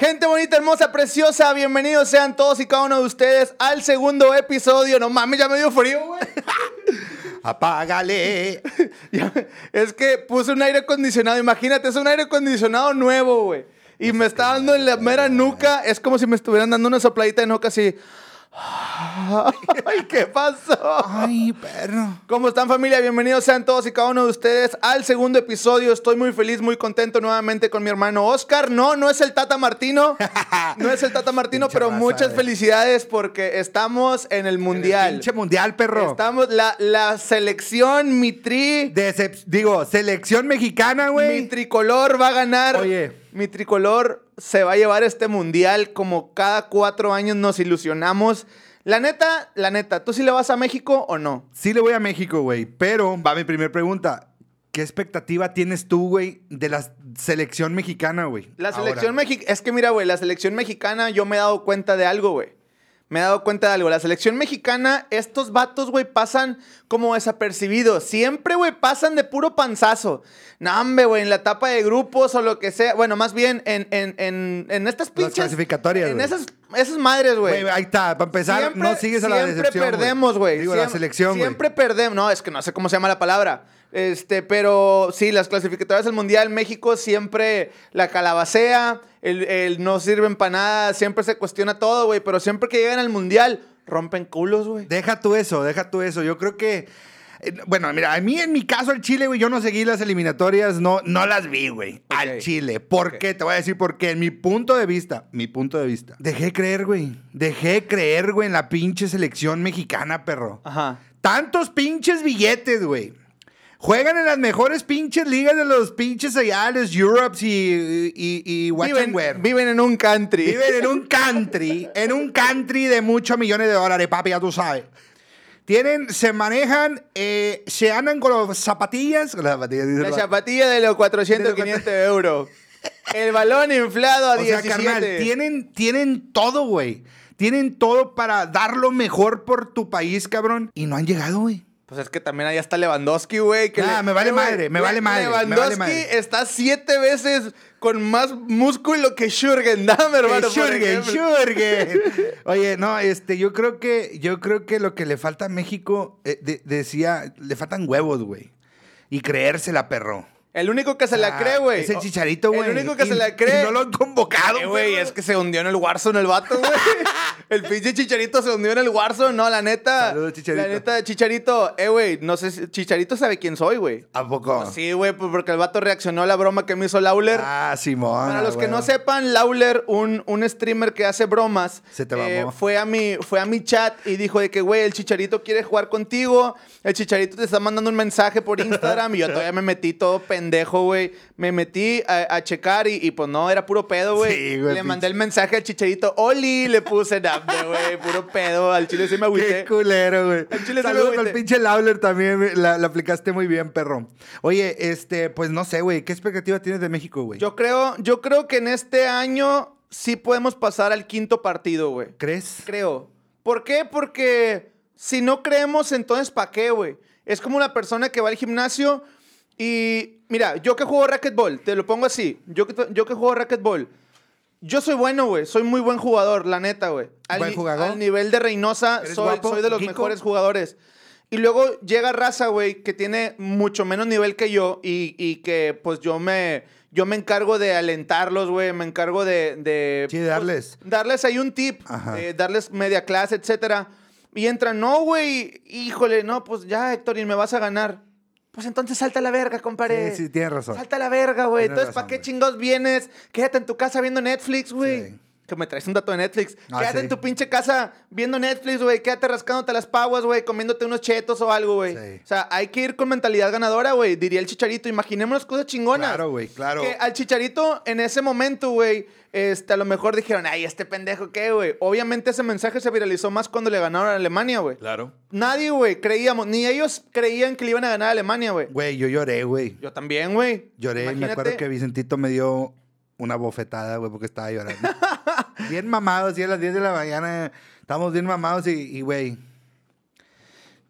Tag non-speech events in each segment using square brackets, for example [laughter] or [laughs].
Gente bonita, hermosa, preciosa, bienvenidos sean todos y cada uno de ustedes al segundo episodio. No mames, ya me dio frío, güey. [laughs] Apágale. [laughs] Es que puse un aire acondicionado, imagínate, es un aire acondicionado nuevo, güey. Y me está dando en la mera nuca, es como si me estuvieran dando una sopladita de nuca así. [laughs] Ay, ¿qué pasó? Ay, perro. ¿Cómo están familia? Bienvenidos sean todos y cada uno de ustedes al segundo episodio. Estoy muy feliz, muy contento nuevamente con mi hermano Oscar. No, no es el Tata Martino. [laughs] No es el Tata Martino, pero muchas eh. felicidades porque estamos en el mundial. Pinche mundial, perro. Estamos, la, la selección, mi tri, Decep- digo, selección mexicana, mi güey. tricolor va a ganar. Oye. Mi tricolor se va a llevar este mundial como cada cuatro años nos ilusionamos. La neta, la neta, ¿tú sí le vas a México o no? Sí le voy a México, güey. Pero va mi primera pregunta. ¿Qué expectativa tienes tú, güey, de la selección mexicana, güey? La selección mexicana, es que mira, güey, la selección mexicana, yo me he dado cuenta de algo, güey. Me he dado cuenta de algo. La selección mexicana, estos vatos, güey, pasan como desapercibidos. Siempre, güey, pasan de puro panzazo. No, hombre, güey, en la etapa de grupos o lo que sea. Bueno, más bien en, en, en, en estas pinches. clasificatorias, En esas, esas madres, güey. Ahí está. Para empezar, no sigues a la siempre decepción, perdemos, güey. Digo, la selección, güey. Siempre perdemos. No, es que no sé cómo se llama la palabra. Este, pero sí, las clasificatorias del Mundial, México siempre la calabacea, el, el no sirven para nada, siempre se cuestiona todo, güey. Pero siempre que llegan al Mundial, rompen culos, güey. Deja tú eso, deja tú eso. Yo creo que. eh, Bueno, mira, a mí en mi caso el Chile, güey, yo no seguí las eliminatorias, no, no las vi, güey, al. Chile. ¿Por qué? Te voy a decir por qué. En mi punto de vista, mi punto de vista. Dejé creer, güey. Dejé creer, güey, en la pinche selección mexicana, perro. Ajá. Tantos pinches billetes, güey. Juegan en las mejores pinches ligas de los pinches allá, los Europes y, y, y Watch and Viven, Wear. viven en un country. Viven en un [laughs] country, en un country de muchos millones de dólares, papi, ya tú sabes. Tienen, se manejan, eh, se andan con las zapatillas. Con las zapatillas, La zapatilla de los 400, De los 500 euros. El balón inflado a [laughs] O sea, 17. carnal, tienen, tienen todo, güey. Tienen todo para dar lo mejor por tu país, cabrón. Y no han llegado, güey. Pues es que también ahí está Lewandowski, güey. que Ah, me vale güey, madre, me Le- vale madre, me vale Lewandowski madre. está siete veces con más músculo que Jürgen Damm, hermano. ejemplo. Shurgen. [laughs] Oye, no, este, yo creo que, yo creo que lo que le falta a México, eh, de- decía, le faltan huevos, güey. Y creérsela, perro. El único que se la Ah, cree, güey. Es el chicharito, güey. El único que Y- se la cree. Y no lo han convocado, Eh, güey, perro. es que se hundió en el Warzone el vato, güey. [laughs] el pinche Chicharito se hundió en el Warzone, no, la neta. Saludos, Chicharito. La neta, Chicharito, eh, güey, no sé si Chicharito sabe quién soy, güey. ¿A poco? Sí, güey, pues porque el vato reaccionó a la broma que me hizo Lauler. Ah, Simón. Para los que no sepan, Lauler, un, un streamer que hace bromas, Se te eh, fue, a mi, fue a mi chat y dijo de que, güey, el Chicharito quiere jugar contigo, el Chicharito te está mandando un mensaje por [laughs] Instagram y yo todavía me metí todo pendejo, güey. Me metí a, a checar y, y, pues no, era puro pedo, güey. Sí, güey, le mandé el mensaje al Chicharito, Oli, le puse Napde, güey, puro pedo. Al chile sí me Qué agüité. culero, güey. Al chile sí me Saludos agüité. al pinche Lawler también. la aplicaste muy bien, perro. Oye, este, pues no sé, güey. ¿Qué expectativa tienes de México, güey? Yo creo, yo creo que en este año sí podemos pasar al quinto partido, güey. ¿Crees? Creo. ¿Por qué? Porque si no creemos, entonces ¿para qué, güey? Es como una persona que va al gimnasio y, mira, yo que juego racquetball, te lo pongo así, yo que, yo que juego racquetball, yo soy bueno, güey, soy muy buen jugador, la neta, güey. Al, ¿Buen ni- jugador? al nivel de Reynosa, ¿Eres soy, soy de los Kiko? mejores jugadores. Y luego llega raza, güey, que tiene mucho menos nivel que yo y, y que, pues, yo me, yo me encargo de alentarlos, güey, me encargo de... de Sí, pues, darles. darles ahí un tip, eh, darles media clase, etcétera. Y entran, no, güey, híjole, no, pues ya, Héctor, y me vas a ganar. Pues entonces salta a la verga, compadre. Sí, sí, tienes razón. Salta a la verga, güey. Entonces, ¿para qué güey. chingados vienes? Quédate en tu casa viendo Netflix, güey. Sí. Que me traes un dato de Netflix. Ah, Quédate sí. en tu pinche casa viendo Netflix, güey. Quédate rascándote las paguas, güey. Comiéndote unos chetos o algo, güey. Sí. O sea, hay que ir con mentalidad ganadora, güey. Diría el chicharito. Imaginémonos cosas chingonas. Claro, güey, claro. Que al chicharito en ese momento, güey, este, a lo mejor dijeron, ay, este pendejo, ¿qué, güey? Obviamente ese mensaje se viralizó más cuando le ganaron a Alemania, güey. Claro. Nadie, güey, creíamos, ni ellos creían que le iban a ganar a Alemania, güey. Güey, yo lloré, güey. Yo también, güey. Lloré y me Imagínate. acuerdo que Vicentito me dio una bofetada, güey, porque estaba llorando. [laughs] bien mamados, y a las 10 de la mañana. Estábamos bien mamados y, güey.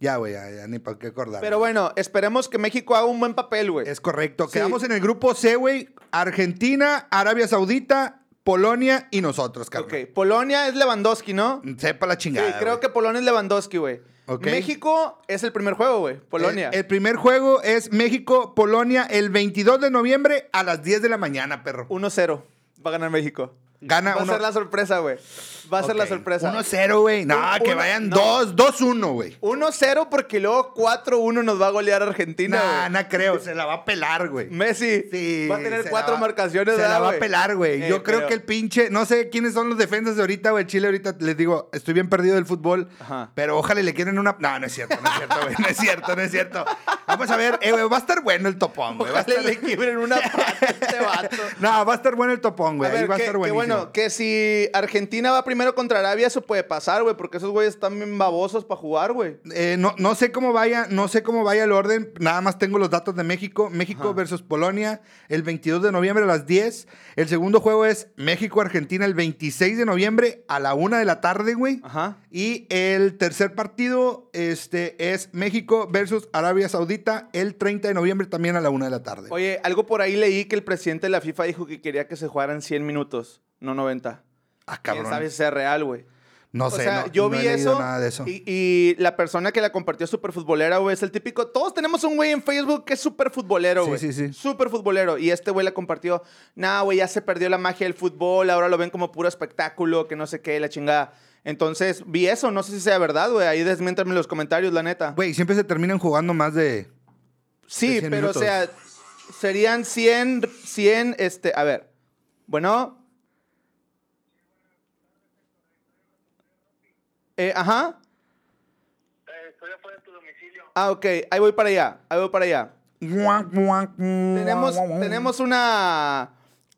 Ya, güey, ya, ya ni para qué acordar. Pero bueno, esperemos que México haga un buen papel, güey. Es correcto. Sí. Quedamos en el grupo C, güey. Argentina, Arabia Saudita, Polonia y nosotros, carnal. Ok, Polonia es Lewandowski, ¿no? Sepa la Sí, chingada. creo güey. que Polonia es Lewandowski, güey. Ok. México es el primer juego, güey. Polonia. El, el primer juego es México-Polonia el 22 de noviembre a las 10 de la mañana, perro. 1-0. Va a ganar México. Gana Va a uno- ser la sorpresa, güey. Va a ser la sorpresa. 1-0, güey. No, Un- que uno- vayan no. 2, 2-1, güey. 1-0 porque luego 4-1 nos va a golear Argentina, Nah, no creo. Se la va a pelar, güey. Messi Sí, va a tener cuatro va- marcaciones. Se la ¿verdad, va a pelar, güey. Eh, Yo creo pero- que el pinche. No sé quiénes son los defensas de ahorita, güey. Chile ahorita les digo, estoy bien perdido del fútbol. Ajá. Pero ojalá le quieren una. No, no es cierto, no es cierto, güey. No es cierto, no es cierto. Vamos a ver, eh, güey. Va a estar bueno el topón, güey. Va a estar- le quiebren una [laughs] pata a este vato. No, va a estar bueno el topón, güey. A va a estar buenísimo. Bueno, que si Argentina va primero contra Arabia, eso puede pasar, güey, porque esos güeyes están bien babosos para jugar, güey. Eh, no, no sé cómo vaya, no sé cómo vaya el orden. Nada más tengo los datos de México. México Ajá. versus Polonia el 22 de noviembre a las 10. El segundo juego es México-Argentina el 26 de noviembre a la 1 de la tarde, güey. Ajá. Y el tercer partido este, es México versus Arabia Saudita el 30 de noviembre también a la 1 de la tarde. Oye, algo por ahí leí que el presidente de la FIFA dijo que quería que se jugaran 100 minutos, no 90. ah, ¿Quién sabe si sea real, güey? No o sé, sea, no, yo no vi he eso, nada de eso. Y, y la persona que la compartió es súper futbolera, güey, es el típico. Todos tenemos un güey en Facebook que es súper futbolero, Sí, güey. sí, sí. Súper futbolero. Y este güey la compartió. Nah, güey, ya se perdió la magia del fútbol, ahora lo ven como puro espectáculo, que no sé qué, la chingada. Entonces, vi eso, no sé si sea verdad, güey. Ahí desmiéntame en los comentarios, la neta. Güey, siempre se terminan jugando más de... Sí, de 100 pero minutos. o sea, serían 100, 100, este, a ver. Bueno. Eh, ajá. estoy afuera de tu domicilio. Ah, ok, ahí voy para allá, ahí voy para allá. Tenemos, Tenemos, tenemos una,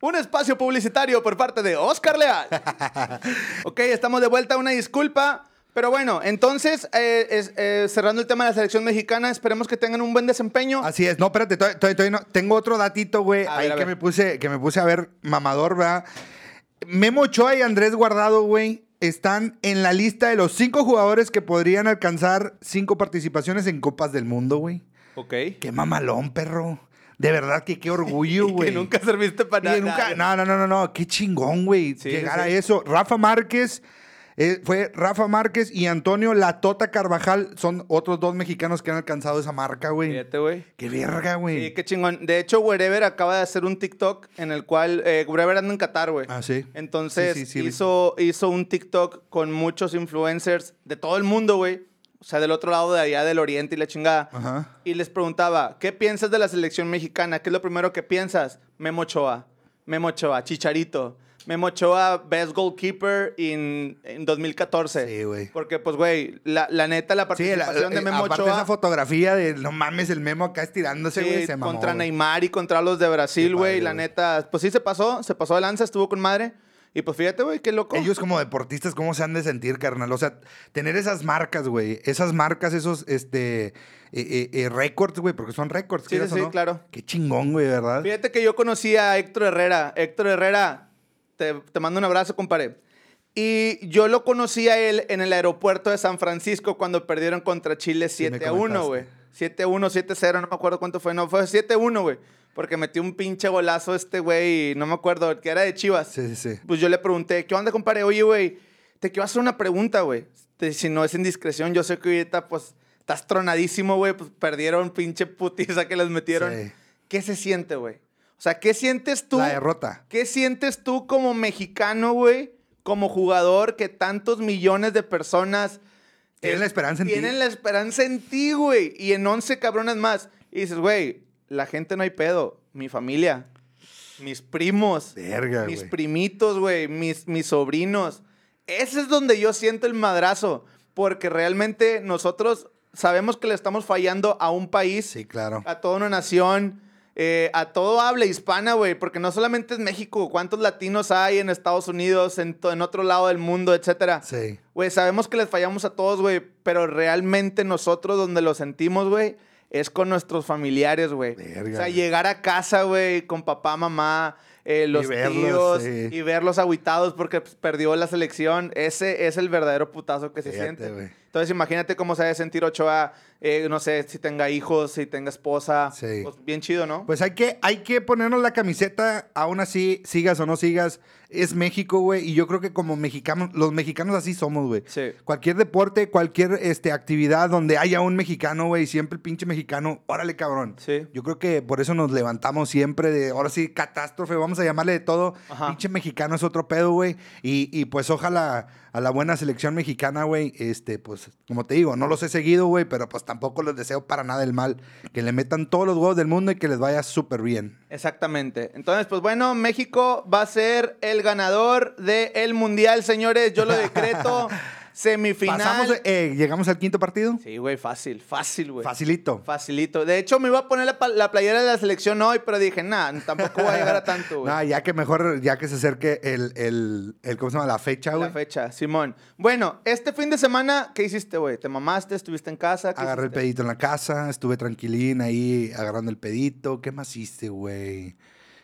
un espacio publicitario por parte de Oscar Leal. [laughs] ok, estamos de vuelta, una disculpa. Pero bueno, entonces, eh, es- eh, cerrando el tema de la selección mexicana, esperemos que tengan un buen desempeño. Así es. No, espérate, todavía, todavía- todavía no. Tengo otro datito, güey, A ahí ver, que me, puse, que me puse a ver mamador, ¿verdad? Memo Ochoa y Andrés Guardado, güey, están en la lista de los cinco jugadores que podrían alcanzar cinco participaciones en Copas del Mundo, güey. Ok. Qué mamalón, perro. De verdad que qué orgullo, [laughs] güey. que nunca serviste para nada. nunca- no, no, no, no, no, qué chingón, güey. Sí, llegar sí, a eso. Rafa Márquez, eh, fue Rafa Márquez y Antonio Latota Carvajal, son otros dos mexicanos que han alcanzado esa marca, güey. Fíjate, güey. Qué verga, güey. Sí, qué chingón. De hecho, Wherever acaba de hacer un TikTok en el cual eh, Wherever anda en Qatar, güey. Ah, sí. Entonces Sí, sí, sí, vi. hizo, hizo un TikTok con muchos influencers de todo el mundo, güey. O sea, del otro lado de allá del oriente y la chingada. Ajá. Y les preguntaba, ¿qué piensas de la selección mexicana? ¿Qué es lo primero que piensas? Memo Ochoa. Memo Ochoa, Chicharito. Memo Ochoa, best goalkeeper in- en 2014. Sí, güey. Porque, pues, güey, la, la neta, la Sí, la- participación la- de Memo aparte Ochoa... esa fotografía de no mames el memo acá estirándose, güey, Sí, se mamó. contra. Neymar y contra los de Brasil, güey. La neta, pues sí se pasó, se pasó de lanza, estuvo con madre. Y pues fíjate, güey, qué loco. Ellos como deportistas, ¿cómo se han de sentir, carnal? O sea, tener esas marcas, güey. Esas marcas, esos, este, eh, eh, eh, récords, güey, porque son récords, Sí, sí, sí, no. claro. Qué chingón, güey, ¿verdad? Fíjate que yo conocí a Héctor Herrera. Héctor Herrera, te, te mando un abrazo, compadre. Y yo lo conocí a él en el aeropuerto de San Francisco cuando perdieron contra Chile Sí, me 7 a 1, comentaste. güey. 7 a 1, 7 a 0, no me acuerdo cuánto fue. No, fue 7 a 1, güey. Porque metió un pinche golazo este güey, no me acuerdo, que era de Chivas. Sí, sí, sí. Pues yo le pregunté, ¿qué onda, compadre? Oye, güey, te quiero hacer una pregunta, güey. Si no es indiscreción, yo sé que ahorita, pues, estás tronadísimo, güey. Pues perdieron pinche putiza que les metieron. Sí. ¿Qué se siente, güey? O sea, ¿qué sientes tú? La derrota. ¿Qué sientes tú como mexicano, güey? Como jugador que tantos millones de personas... Tienen eh, la esperanza en ti. Tienen la esperanza en ti, güey. Y en 11 cabrones más. Y dices, güey, la gente no hay pedo. Mi familia, mis primos, Verga, mis güey. primitos, güey, mis, mis sobrinos. Ese es donde yo siento el madrazo. Porque realmente nosotros sabemos que le estamos fallando a un país Sí, claro. a toda una nación, eh, a todo habla hispana, güey, porque no solamente es México, cuántos latinos hay en Estados Unidos, en, en otro lado del mundo, etcétera. Sí. Güey, sabemos que les fallamos a todos, güey, pero realmente nosotros donde lo sentimos, güey, es con nuestros familiares, güey. O sea, llegar a casa, güey, con papá, mamá, eh, los verlos, tíos, sí. y verlos aguitados porque pues, perdió la selección, ese es el verdadero putazo que se siente. güey. Entonces imagínate cómo se debe sentir Ochoa, eh, no sé, si tenga hijos, si tenga esposa. Sí. Pues, bien chido, ¿no? Pues hay que, hay que ponernos la camiseta, aún así, sigas o no sigas. Es México, güey. Y yo creo que como mexicanos, los mexicanos así somos, güey. Sí. Cualquier deporte, cualquier este, actividad donde haya un mexicano, güey, siempre el pinche mexicano, órale, cabrón. Sí. Yo creo que por eso nos levantamos siempre de, ahora sí, catástrofe, vamos a llamarle de todo. Ajá. Pinche mexicano es otro pedo, güey. Y, y pues ojalá a la buena selección mexicana, güey, este, pues, como te digo, no los he seguido, güey, pero pues tampoco les deseo para nada el mal. Que le metan todos los huevos del mundo y que les vaya súper bien. Exactamente. Entonces, pues bueno, México va a ser el ganador del Mundial, señores. Yo lo decreto. [laughs] Semifinal. Pasamos, eh, llegamos al quinto partido. Sí, güey, fácil, fácil, güey. Facilito. Facilito. De hecho, me iba a poner la, la playera de la selección hoy, pero dije, nah, tampoco voy a llegar a tanto, güey. [laughs] Nah, ya que mejor, ya que se acerque el, el, el ¿cómo se llama? La fecha, güey. La fecha, Simón. Bueno, este fin de semana, ¿qué hiciste, güey? ¿Te mamaste? ¿Estuviste en casa? ¿Qué Agarré el hiciste? pedito en la casa, estuve tranquilín ahí agarrando el pedito. ¿Qué más hice, güey?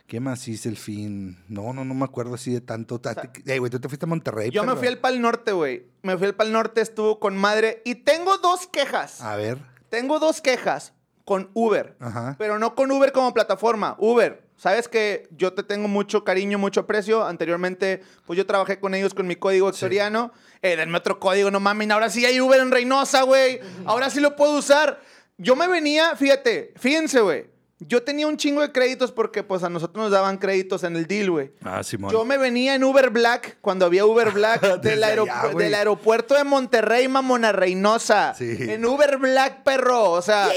¿Qué más hice el fin? No, no, no me acuerdo así de tanto. Ey, güey, tú te fuiste a Monterrey. Yo me fui al Pal Norte, güey. Me fui al Pal Norte, estuvo con madre. Y tengo dos quejas. A ver. Tengo dos quejas con Uber. Ajá. Pero no con Uber como plataforma. Uber, sabes que yo te tengo mucho cariño, mucho aprecio. Anteriormente, pues yo trabajé con ellos con mi código exteriano. Eh, denme otro código, no mames. Ahora sí hay Uber en Reynosa, güey. Ahora sí lo puedo usar. Yo me venía, fíjate, fíjense, güey. Yo tenía un chingo de créditos porque pues a nosotros nos daban créditos en el deal, güey. Ah, Simón. Yo me venía en Uber Black cuando había Uber Black [laughs] del, allá, güey. aeropuerto de Monterrey, Mamona Reynosa. Sí. En Uber Black, perro. O sea,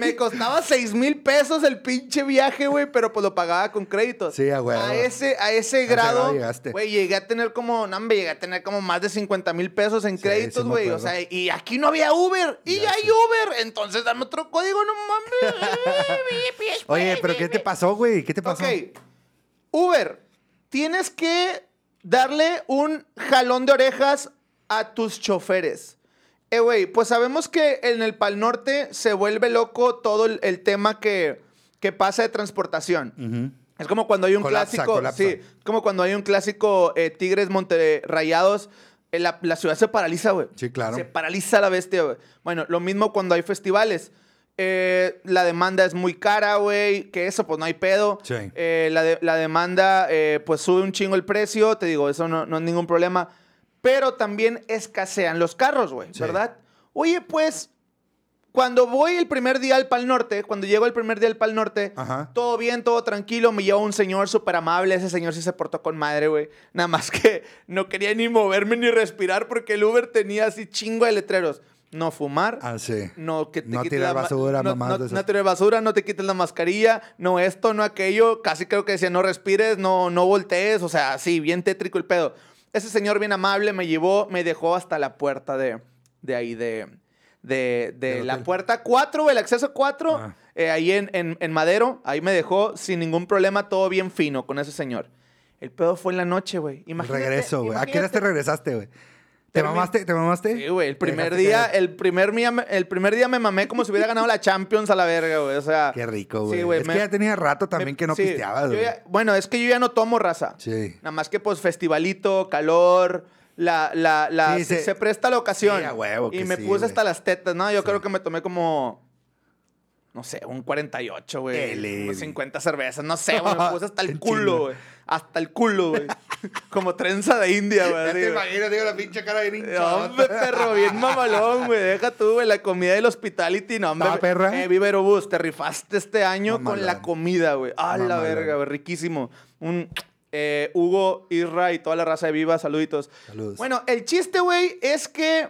me costaba 6 mil pesos el pinche viaje, güey, pero pues lo pagaba con créditos. Sí, a huevo. A ese, a ese grado güey, llegué a tener como, no, hombre, llegué a tener como más de 50 mil pesos en Sí, créditos, sí me güey. o sea, y aquí no había Uber. Y Ya hay. Uber. Entonces dame otro código, no mames. [laughs] Oye, pero ¿qué te pasó, güey? ¿Qué te pasó? Ok. Uber, tienes que darle un jalón de orejas a tus choferes. Eh, güey, pues sabemos que en el Pal Norte se vuelve loco todo el, el tema que, que pasa de transportación. Ujú. Es como cuando hay un Colapsa, clásico. colapsa. Sí, es como cuando hay un clásico eh, Tigres Monterrayados. eh, La, la ciudad se paraliza, güey. Sí, claro. Se paraliza la bestia, güey. Bueno, lo mismo cuando hay festivales. Eh, la demanda es muy cara, güey. Que eso, pues no hay pedo. Sí. Eh, la, de- la demanda, eh, pues sube un chingo el precio. Te digo, eso no, no es ningún problema. Pero también escasean los carros, güey, Sí. ¿verdad? Oye, pues, cuando voy el primer día al Pal Norte, cuando llego el primer día al Pal Norte, Ajá. todo bien, todo tranquilo. Me lleva un señor súper amable. Ese señor sí se portó con madre, güey. Nada más que no quería ni moverme ni respirar porque el Uber tenía así chingo de letreros. No fumar. Ah, sí. No, que te No tirar la basura, no, mamás no, tirar basura, no te quites la mascarilla, no esto, no aquello. Casi creo que decía, no respires, no, no voltees. O sea, sí, bien tétrico el pedo. Ese señor bien amable me llevó, me dejó hasta la puerta de, de ahí, de, de, la hotel. puerta 4, el acceso 4, Ah. eh, ahí en, en, en Madero. Ahí me dejó sin ningún problema, todo bien fino con ese señor. El pedo fue en la noche, güey. Regreso, güey. ¿A qué hora te regresaste, güey? ¿Te mamaste? ¿Te mamaste? Sí, güey, el primer día, caer. el primer día, me- el primer día me mamé como si hubiera ganado la Champions a la verga, güey. O sea, Qué rico, güey. Sí, es me- que ya tenía rato también me- que no sí, pisteabas, güey. bueno, es que yo ya no tomo raza. Sí. Nada más que pues festivalito, calor, la, la, la, Sí, se, presta la ocasión. Sí, a huevo y me puse hasta las tetas, ¿no? Yo creo que me tomé como, no sé, un 48, güey. Ele. Unos 50 cervezas, no sé, güey. Me [laughs] puse hasta el culo, güey. Hasta el culo, güey. [laughs] como trenza de India, güey. Ya te imagino, digo, la pinche cara bien hinchada. Hombre, perro, bien mamalón, güey. Deja tú, güey, la comida del hospitality, no, hombre. ¿Estaba perra? Eh, Vivero Bus, te rifaste este año con la comida, güey. Ah, la Mamalón. verga, güey, riquísimo. Un eh, Hugo, Isra y toda la raza de Viva, saluditos. Saludos. Bueno, el chiste, güey, es que,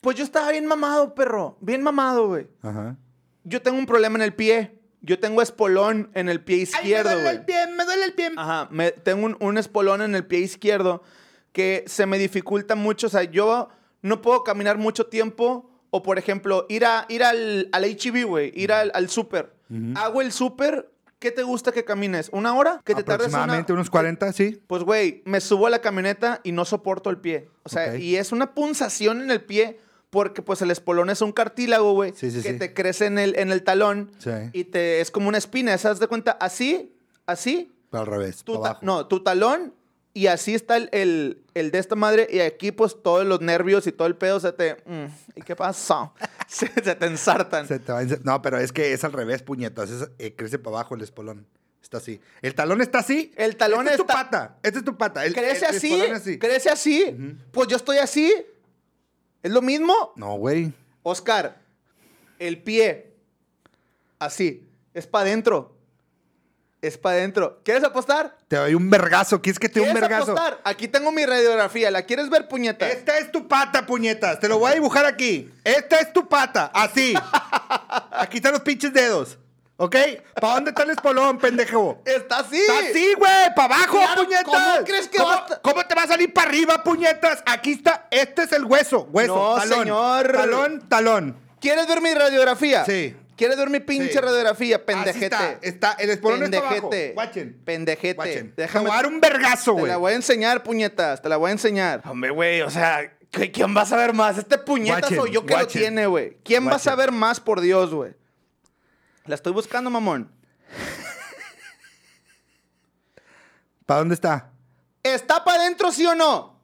pues yo estaba bien mamado, perro. Bien mamado, güey. Ajá. Yo tengo un problema en el pie. Yo tengo espolón en el pie izquierdo, Ay, me duele el pie, me duele el pie. Ajá, me- tengo un, un espolón en el pie izquierdo que se me dificulta mucho. O sea, yo no puedo caminar mucho tiempo. O, por ejemplo, ir, a, ir al, al HEB, güey. Ir al, al súper. Hago el súper. ¿Qué te gusta que camines? ¿Una hora? ¿Que te tardes una- Aproximadamente unos 40, sí. Pues, güey, me subo a la camioneta y no soporto el pie. O sea, y es una punzación en el pie porque, pues, el espolón es un cartílago, güey. Sí, sí, que sí. te crece en el, en el talón. Sí. Y te, es como una espina. ¿Sabes de cuenta? Así, así, Pero al revés, tu abajo. no, tu talón Y así está el, el, el de esta madre. Y aquí, pues, todos los nervios y todo el pedo se te. mm, ¿Y qué pasa? [laughs] se, se te ensartan. Se te va No, pero es que es al revés, puñetas. Es, eh, crece para abajo el espolón. Está así. El talón está así. El talón Esta es tu está- pata. Esta es tu pata. El, ¿Crece así? así. ¿Crece así? Pues yo estoy así. ¿Es lo mismo? No, güey. Oscar, el pie. Así. Es para adentro. Es para adentro. ¿Quieres apostar? Te doy un vergazo. ¿Quieres que te dé un ¿Quieres vergazo? apostar? Aquí tengo mi radiografía. ¿La quieres ver, puñeta? Esta es tu pata, puñetas. Te lo voy a dibujar aquí. Esta es tu pata. Así. [laughs] Aquí están los pinches dedos. ¿Ok? ¿Para dónde está el espolón, pendejo? Está así. Está así, güey, para abajo, Claro, puñetas. ¿cómo crees que ¿Cómo, va a cómo te va a salir para arriba, puñetas? Aquí está, este es el hueso, hueso, No, talón. señor. Talón, talón. ¿Quieres ver mi radiografía? Sí. ¿Quieres ver mi pinche Sí. radiografía? Pendejete. Así está, está, el espolón está abajo. Pendejete. Guachen. Pendejete. Guachen. Te Déjame. voy a dar un vergazo, Te güey. la voy a enseñar, puñetas. Te la voy a enseñar. Hombre, güey, o sea, ¿qui- ¿quién va a saber más? ¿Este puñetas o yo que lo tiene, güey? ¿Quién va a saber más, por Dios, güey? La estoy buscando, mamón. ¿Para dónde está? ¿Está para adentro, sí o no?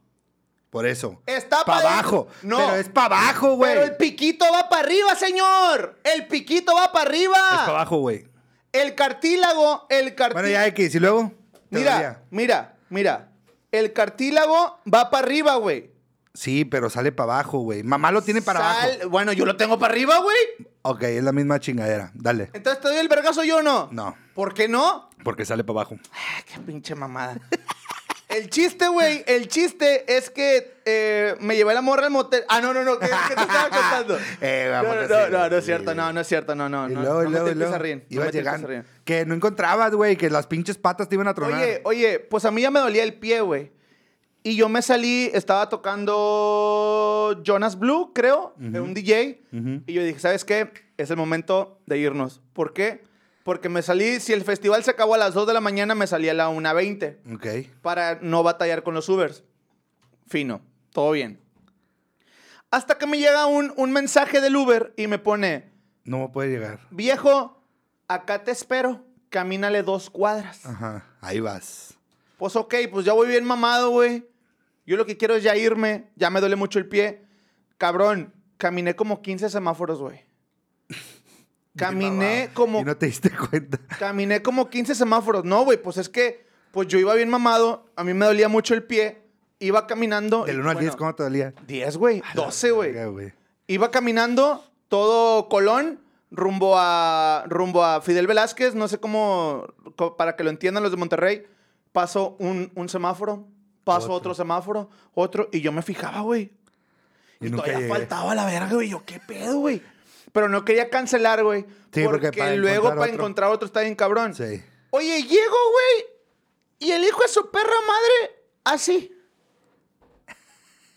Por eso. Está para pa' abajo. No. Pero es para abajo, güey. Pero el piquito va para arriba, señor. El piquito va para arriba. Es para abajo, güey. El cartílago, el cartílago. Bueno, ya X. ¿Y luego? Mira, mira, mira. El cartílago va para arriba, güey. Sí, pero sale para abajo, güey. Mamá lo tiene para Sal- abajo. Bueno, yo lo tengo para arriba, güey. Ok, es la misma chingadera. Dale. Entonces te doy el vergazo yo o no. No. ¿Por qué no? Porque sale para abajo. Ah, qué pinche mamada. [laughs] El chiste, güey, el chiste es que eh, me llevé la morra al motel. Ah, no, no, no, ¿qué, qué te estaba [laughs] contando? Eh, no, vamos no, así, no, no, no güey. es cierto, no, no es cierto, no, no. Y no, luego, y no luego, me y te luego. a reír. no me a llegando. reír. Que no encontrabas, güey, que las pinches patas te iban a tronar. Oye, oye, pues a mí ya me dolía el pie, güey. Y yo me salí, estaba tocando Jonas Blue, creo, de un DJ. Y yo dije, ¿sabes qué? Es el momento de irnos. ¿Por qué? Porque me salí, si el festival se acabó a las 2 de la mañana, me salí a la 1.20 Ok. para no batallar con los Ubers. Fino, todo bien. Hasta que me llega un, un mensaje del Uber y me pone, No puede llegar. viejo, acá te espero, camínale dos cuadras. Ajá. Ahí vas. Pues ok, pues ya voy bien mamado, güey. Yo lo que quiero es ya irme, ya me duele mucho el pie. Cabrón, caminé como 15 semáforos, güey. [laughs] Caminé como Y no te diste cuenta. Caminé como 15 semáforos. No, güey, pues es que pues yo iba bien mamado, a mí me dolía mucho el pie, iba caminando. Del y, 1 al bueno, 10, ¿cómo te dolía? 10, güey, 12, güey. Iba caminando todo Colón rumbo a rumbo a Fidel Velázquez, no sé cómo para que lo entiendan los de Monterrey. Paso un, un semáforo, paso Otro. otro. semáforo, otro y yo me fijaba, güey. Y todavía llegué. faltaba la verga, güey. Yo, ¿qué pedo, güey? Pero no quería cancelar, güey. Sí, porque porque para luego encontrar para otro. encontrar otro está bien cabrón. Sí. Oye, llego, güey. Y el hijo de su perra madre, así.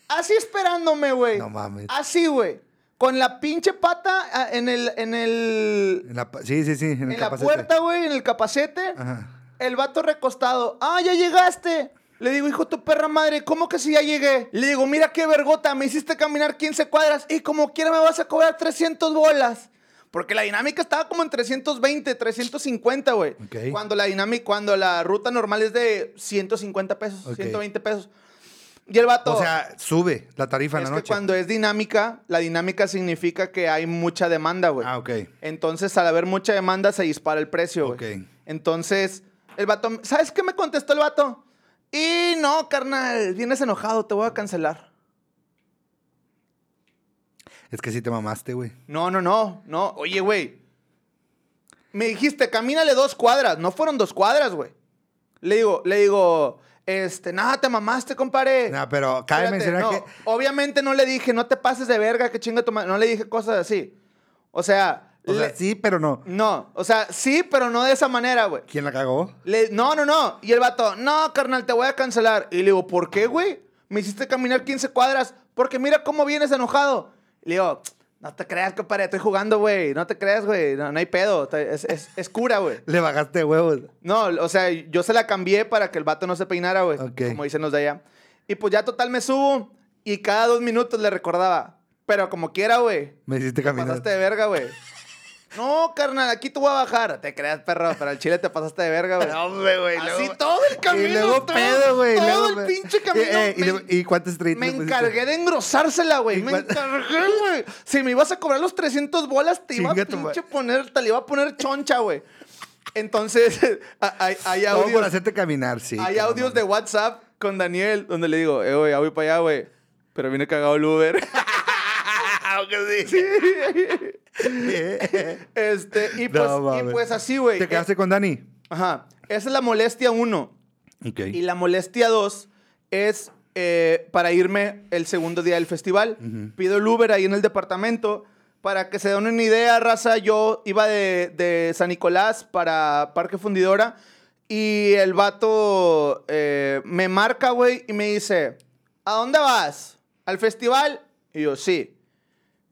Así esperándome, güey. No mames. Así, güey. Con la pinche pata ah, en el, en el, En la sí, sí, sí. En, la puerta, güey, en el capacete. Ajá. El vato recostado. Ah, ya llegaste. Le digo, hijo tu perra madre, ¿cómo que si ya llegué? Le digo, mira qué vergota, me hiciste caminar 15 cuadras y como quiera me vas a cobrar 300 bolas. Porque la dinámica estaba como en 320, 350, güey. Ok. Cuando la dinámica, cuando la ruta normal es de 150 pesos, Ok. 120 pesos. Y el vato... O sea, sube la tarifa en es la que noche. cuando es dinámica, la dinámica significa que hay mucha demanda, güey. Ah, ok. Entonces, al haber mucha demanda, se dispara el precio, güey. Ok. Entonces, el vato, ¿sabes qué me contestó el vato? Y no, carnal, vienes enojado, te voy a cancelar. Es que sí te mamaste, güey. No, no, no, no. Oye, güey. Me dijiste, camínale dos cuadras. No fueron dos cuadras, güey. Le digo, le digo, este, nada, te mamaste, compadre. No, pero cabe mencionar no, que. Obviamente no le dije, no te pases de verga, que chinga tu madre. No le dije cosas así. O sea, O sea, sí, pero no. no. O sea, sí, pero no de esa manera, güey. ¿Quién la cagó? Le- no, no, no. Y el vato, no, carnal, te voy a cancelar. Y le digo, ¿por qué, güey? Me hiciste caminar 15 cuadras. Porque mira cómo vienes enojado. Y le digo, no te creas, compadre, estoy jugando, güey. No te creas, güey. No, no hay pedo. Es, es- es cura, güey. Le bajaste huevos. No, o sea, yo se la cambié para que el vato no se peinara, güey. Como dicen los de allá. Y pues ya total me subo y cada dos minutos le recordaba. Pero como quiera, güey. Me hiciste Te caminar. pasaste de verga, güey. No, carnal, aquí te voy a bajar. Te creas, perro, pero al chile te pasaste de verga, güey. No, hombre, güey. Así luego- todo el camino. Y luego todo, pedo, güey. Todo luego el pinche [laughs] camino. Eh, eh, y, me- ¿Y cuántas street Me encargué de engrosársela, güey. ¿Y Me encargué, güey. Si me ibas a cobrar los 300 bolas, te iba a pinche poner, te le iba a poner choncha, güey. Entonces, [laughs] hay, hay Todo por audios, hacerte caminar, sí. hay no audios de. WhatsApp con Daniel donde le digo, eh, güey, ya voy para allá, güey. Pero viene cagado el Uber. [laughs] Aunque sí. [laughs] este, y No pues, y pues así, güey. ¿Te quedaste con Dani? Ajá. Esa es la molestia uno. Y la molestia 2 es eh, para irme el segundo día del festival. Pido el Uber ahí en el departamento. Para que se den una idea, raza, yo iba de, de San Nicolás para Parque Fundidora. Y el vato eh, me marca, güey, y me dice, ¿a dónde vas? ¿Al festival? Y yo, sí.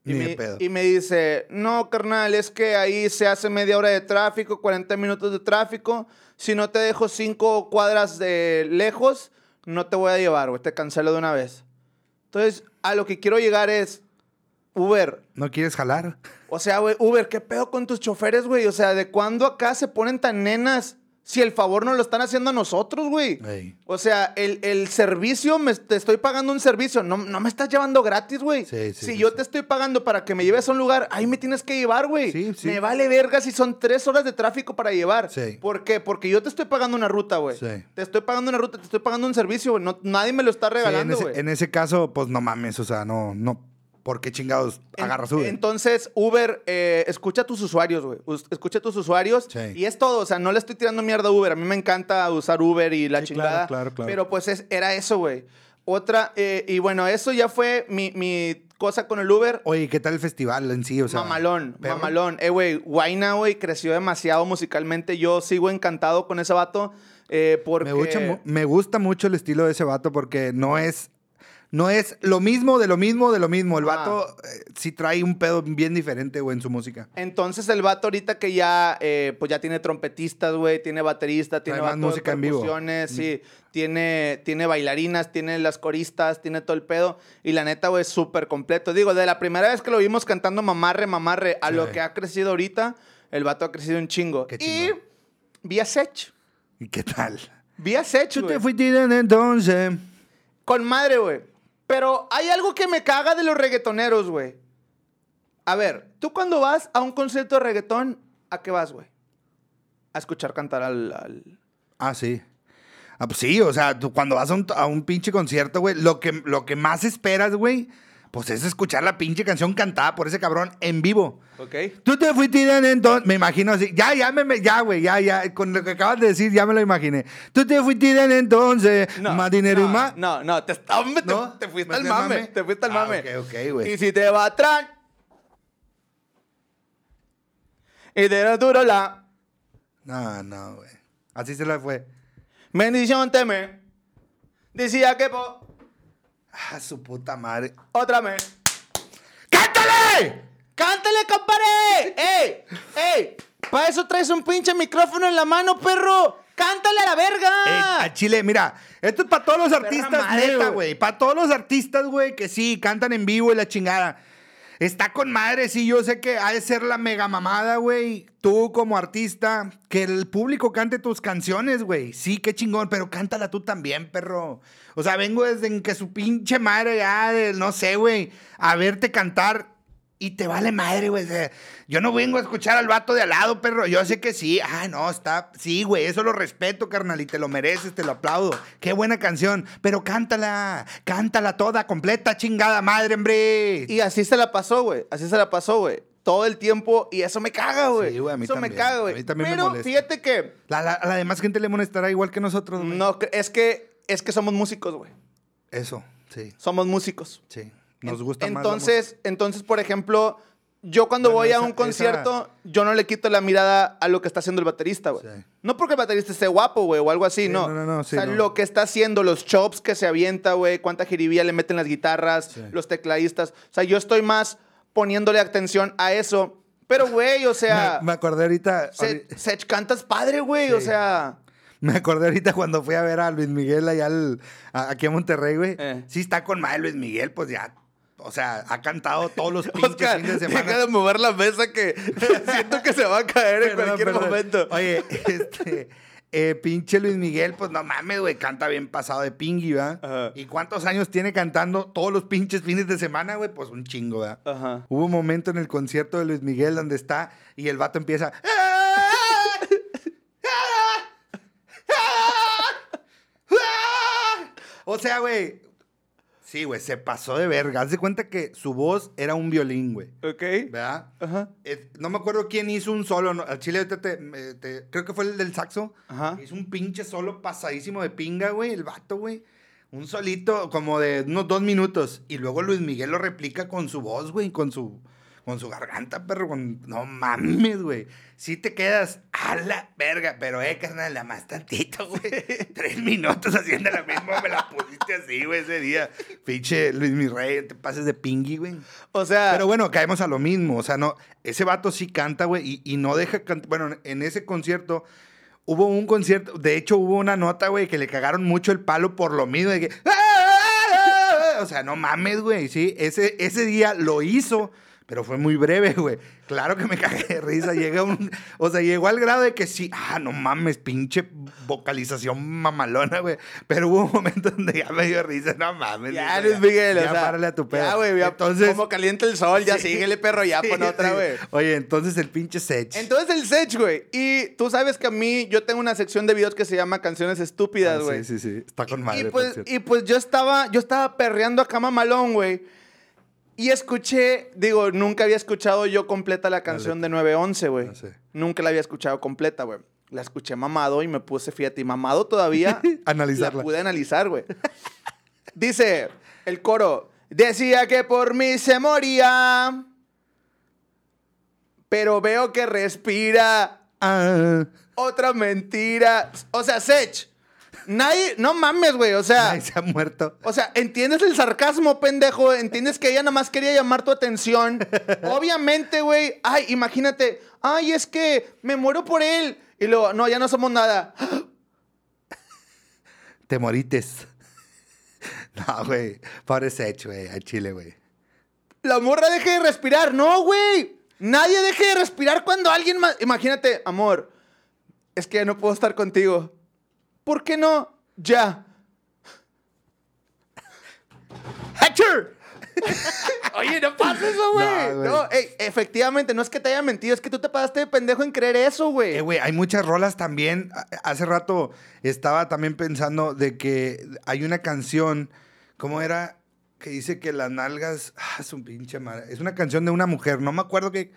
Y Ni me, pedo. y me dice, no, carnal, es que ahí se hace media hora de tráfico, 40 minutos de tráfico. Si no te dejo cinco cuadras de lejos, no te voy a llevar, güey. Te cancelo de una vez. Entonces, a lo que quiero llegar es, Uber. ¿No quieres jalar? O sea, güey, Uber, ¿qué pedo con tus choferes, güey? O sea, ¿de cuándo acá se ponen tan nenas? Si el favor no lo están haciendo a nosotros, güey. Ey. O sea, el, el servicio, me, te estoy pagando un servicio, no, no me estás llevando gratis, güey. Sí, sí, si sí, yo te estoy pagando para que me lleves a un lugar, ahí me tienes que llevar, güey. Sí, sí. Me vale verga si son tres horas de tráfico para llevar. ¿Por qué? Porque yo te estoy pagando una ruta, güey. Sí. Te estoy pagando una ruta, te estoy pagando un servicio, güey. No, nadie me lo está en, regalando, güey. en ese caso, pues no mames, o sea, no, no. ¿Por qué chingados agarras Uber? Entonces, Uber, eh, escucha a tus usuarios, güey. Escucha a tus usuarios. Sí. Y es todo. O sea, no le estoy tirando mierda a Uber. A mí me encanta usar Uber y la Sí, chingada. claro, claro, claro. Pero pues es- era eso, güey. Otra, eh, y bueno, eso ya fue mi, mi cosa con el Uber. Oye, ¿qué tal el festival en sí? O sea, mamalón, perro. mamalón. Eh, güey, Guayna, güey, creció demasiado musicalmente. Yo sigo encantado con ese vato. eh, porque... Me gusta, me gusta mucho el estilo de ese vato porque no es, no es lo mismo de lo mismo de lo mismo. El Ah. vato eh, sí trae un pedo bien diferente, güey, en su música. Entonces el vato ahorita que ya, eh, pues ya tiene trompetistas, güey, tiene baterista, tiene vato de música en vivo. sí, tiene, tiene bailarinas, tiene las coristas, tiene todo el pedo. Y la neta, güey, es súper completo. Digo, de la primera vez que lo vimos cantando mamarre, mamarre, a Sí. lo que ha crecido ahorita, el vato ha crecido un chingo. Qué y chingón. vía Sech. ¿Y qué tal? Vía Sech, Tú güey. te fuiste entonces. Con madre, güey. Pero hay algo que me caga de los reggaetoneros, güey. A ver, tú cuando vas a un concierto de reggaetón, ¿a qué vas, güey? A escuchar cantar al... al- Ah, sí. Ah, pues sí, o sea, tú cuando vas a un, a un pinche concierto, güey, lo que, lo que más esperas, güey, pues es escuchar la pinche canción cantada por ese cabrón en vivo. ¿Ok? Tú te fuiste entonces. Me imagino así. Ya, ya, me, ya, güey, ya, ya. Con lo que acabas de decir, ya me lo imaginé. Tú te fuiste entonces. más dinero no, y más. No, no, te, hombre, ¿No? te, fuiste ¿Me al mame. mame? Te fuiste al Ah, mame. ok, ok, güey. Y si te va atrás... Y te duro la... No, no, güey. Así se la fue. Bendición teme. Decía que po... Ah, su puta madre. Otra vez. ¡Cántale! ¡Cántale, compadre! ¡Ey! ¡Ey! Para eso traes un pinche micrófono en la mano, perro. ¡Cántale a la verga! Ey, a Chile, mira, esto es para todos los artistas, neta, güey. Para todos los artistas, güey, que sí, cantan en vivo y la chingada. Está con madre, sí, yo sé que ha de ser la mega mamada, güey. Tú como artista, que el público cante tus canciones, güey. Sí, qué chingón, pero cántala tú también, perro. O sea, vengo desde en que su pinche madre ya, de, no sé, güey, a verte cantar y te vale madre, güey. Yo no vengo a escuchar al vato de al lado, perro. Yo sé que sí. Ah, no, está. Sí, güey, eso lo respeto, carnal, y te lo mereces, te lo aplaudo. Qué buena canción. Pero cántala, cántala toda, completa, chingada madre, hombre. Y así se la pasó, güey. Así se la pasó, güey. Todo el tiempo. Y eso me caga, güey. Sí, güey, a mí eso también. me caga, güey. A mí también me Pero molesta. fíjate que... La, la- la demás gente le molestará igual que nosotros, güey. No, es que... Es que somos músicos, güey. Eso, sí, Somos músicos. sí. Nos gusta más. entonces, entonces, por ejemplo, yo cuando Bueno, voy a un concierto, yo no le quito la mirada a lo que está haciendo el baterista, güey. Sí. No porque el baterista esté guapo, güey, o algo así, Sí, no. no, no, no, sí, o sea, no. lo que está haciendo, los chops que se avienta, güey, cuánta jiribilla le meten las guitarras, los tecladistas. O sea, yo estoy más poniéndole atención a eso. Pero, güey, o sea, me, me acordé ahorita. se, Sech cantas padre, güey, o sea... Me acordé ahorita cuando fui a ver a Luis Miguel allá al- a- aquí a Monterrey, güey. Eh. Sí está con madre Luis Miguel, pues ya. O sea, ha cantado todos los [laughs] pinches Oscar, fines de deja semana. de mover la mesa que [laughs] siento que se va a caer en Perdón, cualquier perdón. momento. Oye, [laughs] este. eh, pinche Luis Miguel, pues no mames, güey, canta bien pasado de pingui, ¿verdad? Ajá. ¿Y cuántos años tiene cantando todos los pinches fines de semana, güey? Pues un chingo, ¿verdad? Ajá. Hubo un momento en el concierto de Luis Miguel donde está y el vato empieza. "Ah, O sea, güey. Sí, güey, se pasó de verga. Haz de cuenta que su voz era un violín, güey. Ok. ¿Verdad? Ajá. Eh, no me acuerdo quién hizo un solo. no, Al chile, ahorita te- me- te- creo que fue el del saxo. Ajá. Hizo un pinche solo pasadísimo de pinga, güey, el vato, güey. Un solito como de unos dos minutos. Y luego Luis Miguel lo replica con su voz, güey, con su, con su garganta, perro. Con... No mames, güey. Sí te quedas a la verga. Pero, eh, carnal, la más tantito, güey. Tres minutos haciendo la misma, me la pusiste así, güey, ese día. Pinche Luis Mi Rey, te pases de pingui, güey. O sea, Pero bueno, caemos a lo mismo. O sea, no, ese vato sí canta, güey, y, y no deja cantar. Bueno, en ese concierto hubo un concierto, de hecho hubo una nota, güey, que le cagaron mucho el palo por lo mismo, de que... "Ah, O sea, no mames, güey, sí. Ese, ese día lo hizo, pero fue muy breve, [laughs] güey. Claro que me cagué de risa. Llega un... O sea, llegó al grado de que sí, ah, no mames, pinche vocalización mamalona, güey. Pero hubo un momento donde ya me dio risa, no mames. ya, Luis Miguel, ya o sea. párale a tu pedo. Ya, güey, Entonces... como calienta el sol, ya Sí. síguele, perro, ya Sí, pon otra, sí. güey. Oye, entonces el pinche Sech. Entonces el Sech, güey. Y tú sabes que a mí, yo tengo una sección de videos que se llama Canciones Estúpidas, Ah, güey. sí, sí, sí. Está con madre. y, pues, y pues yo estaba, yo estaba perreando acá mamalón, güey. Y escuché, digo, nunca había escuchado yo completa la canción de 911, güey. Sé. Nunca la había escuchado completa, güey. La escuché mamado y me puse, fíjate, y mamado todavía. [laughs] Analizarla. La pude analizar, güey. Dice el coro, decía que por mí se moría, pero veo que respira. Ah, Otra mentira. O sea, Sech, nadie, no mames, güey, o sea... ay, se ha muerto. O sea, ¿entiendes el sarcasmo, pendejo? ¿Entiendes que ella nada más quería llamar tu atención? [laughs] Obviamente, güey. Ay, imagínate. Ay, es que me muero por él. Y luego, no, ya no somos nada. [gasps] Te morites. [laughs] No, güey. Pobre Sech, güey. A Chile, güey. La morra deje de respirar. No, güey. Nadie deje de respirar cuando alguien más... Imagínate, amor. Es que ya no puedo estar contigo. ¿Por qué no? Ya. ¡Hatcher! Oye, no pasa eso, güey. No. No, ey, efectivamente, no es que te haya mentido, es que tú te pasaste de pendejo en creer eso, güey. Eh, güey, hay muchas rolas también. Hace rato estaba también pensando de que hay una canción, ¿cómo era? Que dice que las nalgas, ah, es un pinche madre. Es una canción de una mujer, no me acuerdo qué,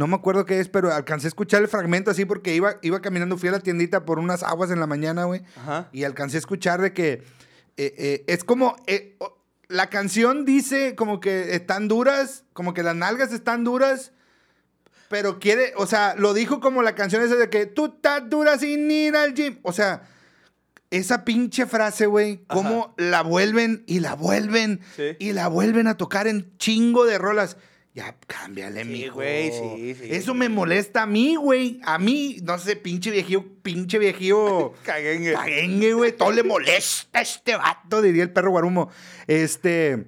no me acuerdo qué es, pero alcancé a escuchar el fragmento así porque iba, iba caminando, fui a la tiendita por unas aguas en la mañana, güey. Y alcancé a escuchar de que eh, eh, es como, eh, la canción dice como que están duras, como que las nalgas están duras, pero quiere, o sea, lo dijo como la canción esa de que tú estás dura sin ir al gym. O sea, esa pinche frase, güey, cómo la vuelven y la vuelven Sí. y la vuelven a tocar en chingo de rolas. Ya, cámbiale, Sí, mijo. güey, sí, sí. Eso me molesta a mí, güey. A mí, no sé, pinche viejillo, pinche viejillo. [laughs] Caguengue. Caguengue, güey. Todo le molesta a este vato, diría el perro guarumo. Este.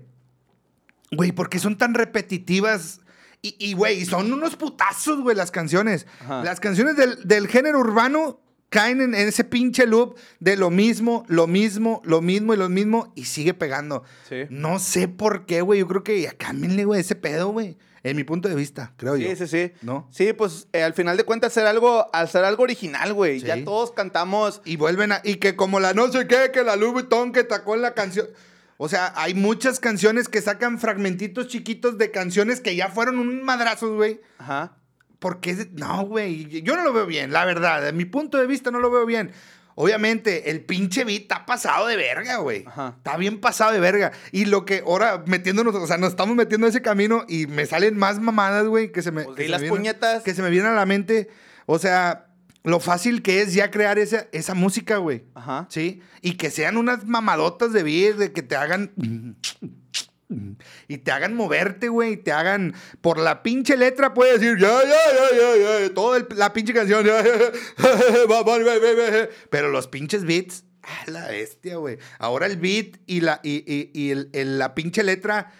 Güey, ¿por qué son tan repetitivas? Y, y, güey, son unos putazos, güey, las canciones. Ajá. Las canciones del, del género urbano caen en, en ese pinche loop de lo mismo, lo mismo, lo mismo y lo mismo y sigue pegando. Sí. No sé por qué, güey. Yo creo que ya cámbienle, güey, ese pedo, güey. En mi punto de vista, creo yo. Sí, sí, sí. ¿No? Sí, pues eh, al final de cuentas hacer algo, hacer algo original, güey. Sí. Ya todos cantamos. Y vuelven a. Y que como la no sé qué, que la Louis Vuitton que tacó en la canción. O sea, hay muchas canciones que sacan fragmentitos chiquitos de canciones que ya fueron un madrazo, güey. Ajá. Porque, no, güey, yo no lo veo bien, la verdad. De mi punto de vista no lo veo bien. Obviamente, el pinche beat está pasado de verga, güey. Ajá. Está bien pasado de verga. Y lo que ahora metiéndonos, o sea, nos estamos metiendo en ese camino y me salen más mamadas, güey, que se me. Pues que se las me vienen- puñetas. Que se me vienen a la mente. O sea, lo fácil que es ya crear esa, esa música, güey. Ajá. ¿Sí? Y que sean unas mamadotas de beat, de que te hagan. Y te hagan moverte, güey. y Te hagan. Por la pinche letra puedes decir. Ya, ya, ya, ya, ya. Toda el- la pinche canción. [laughs] ya, ya, ya. Pero los pinches beats. ah, la bestia, güey. Ahora el beat y, la, y, y- y el- el- la pinche letra.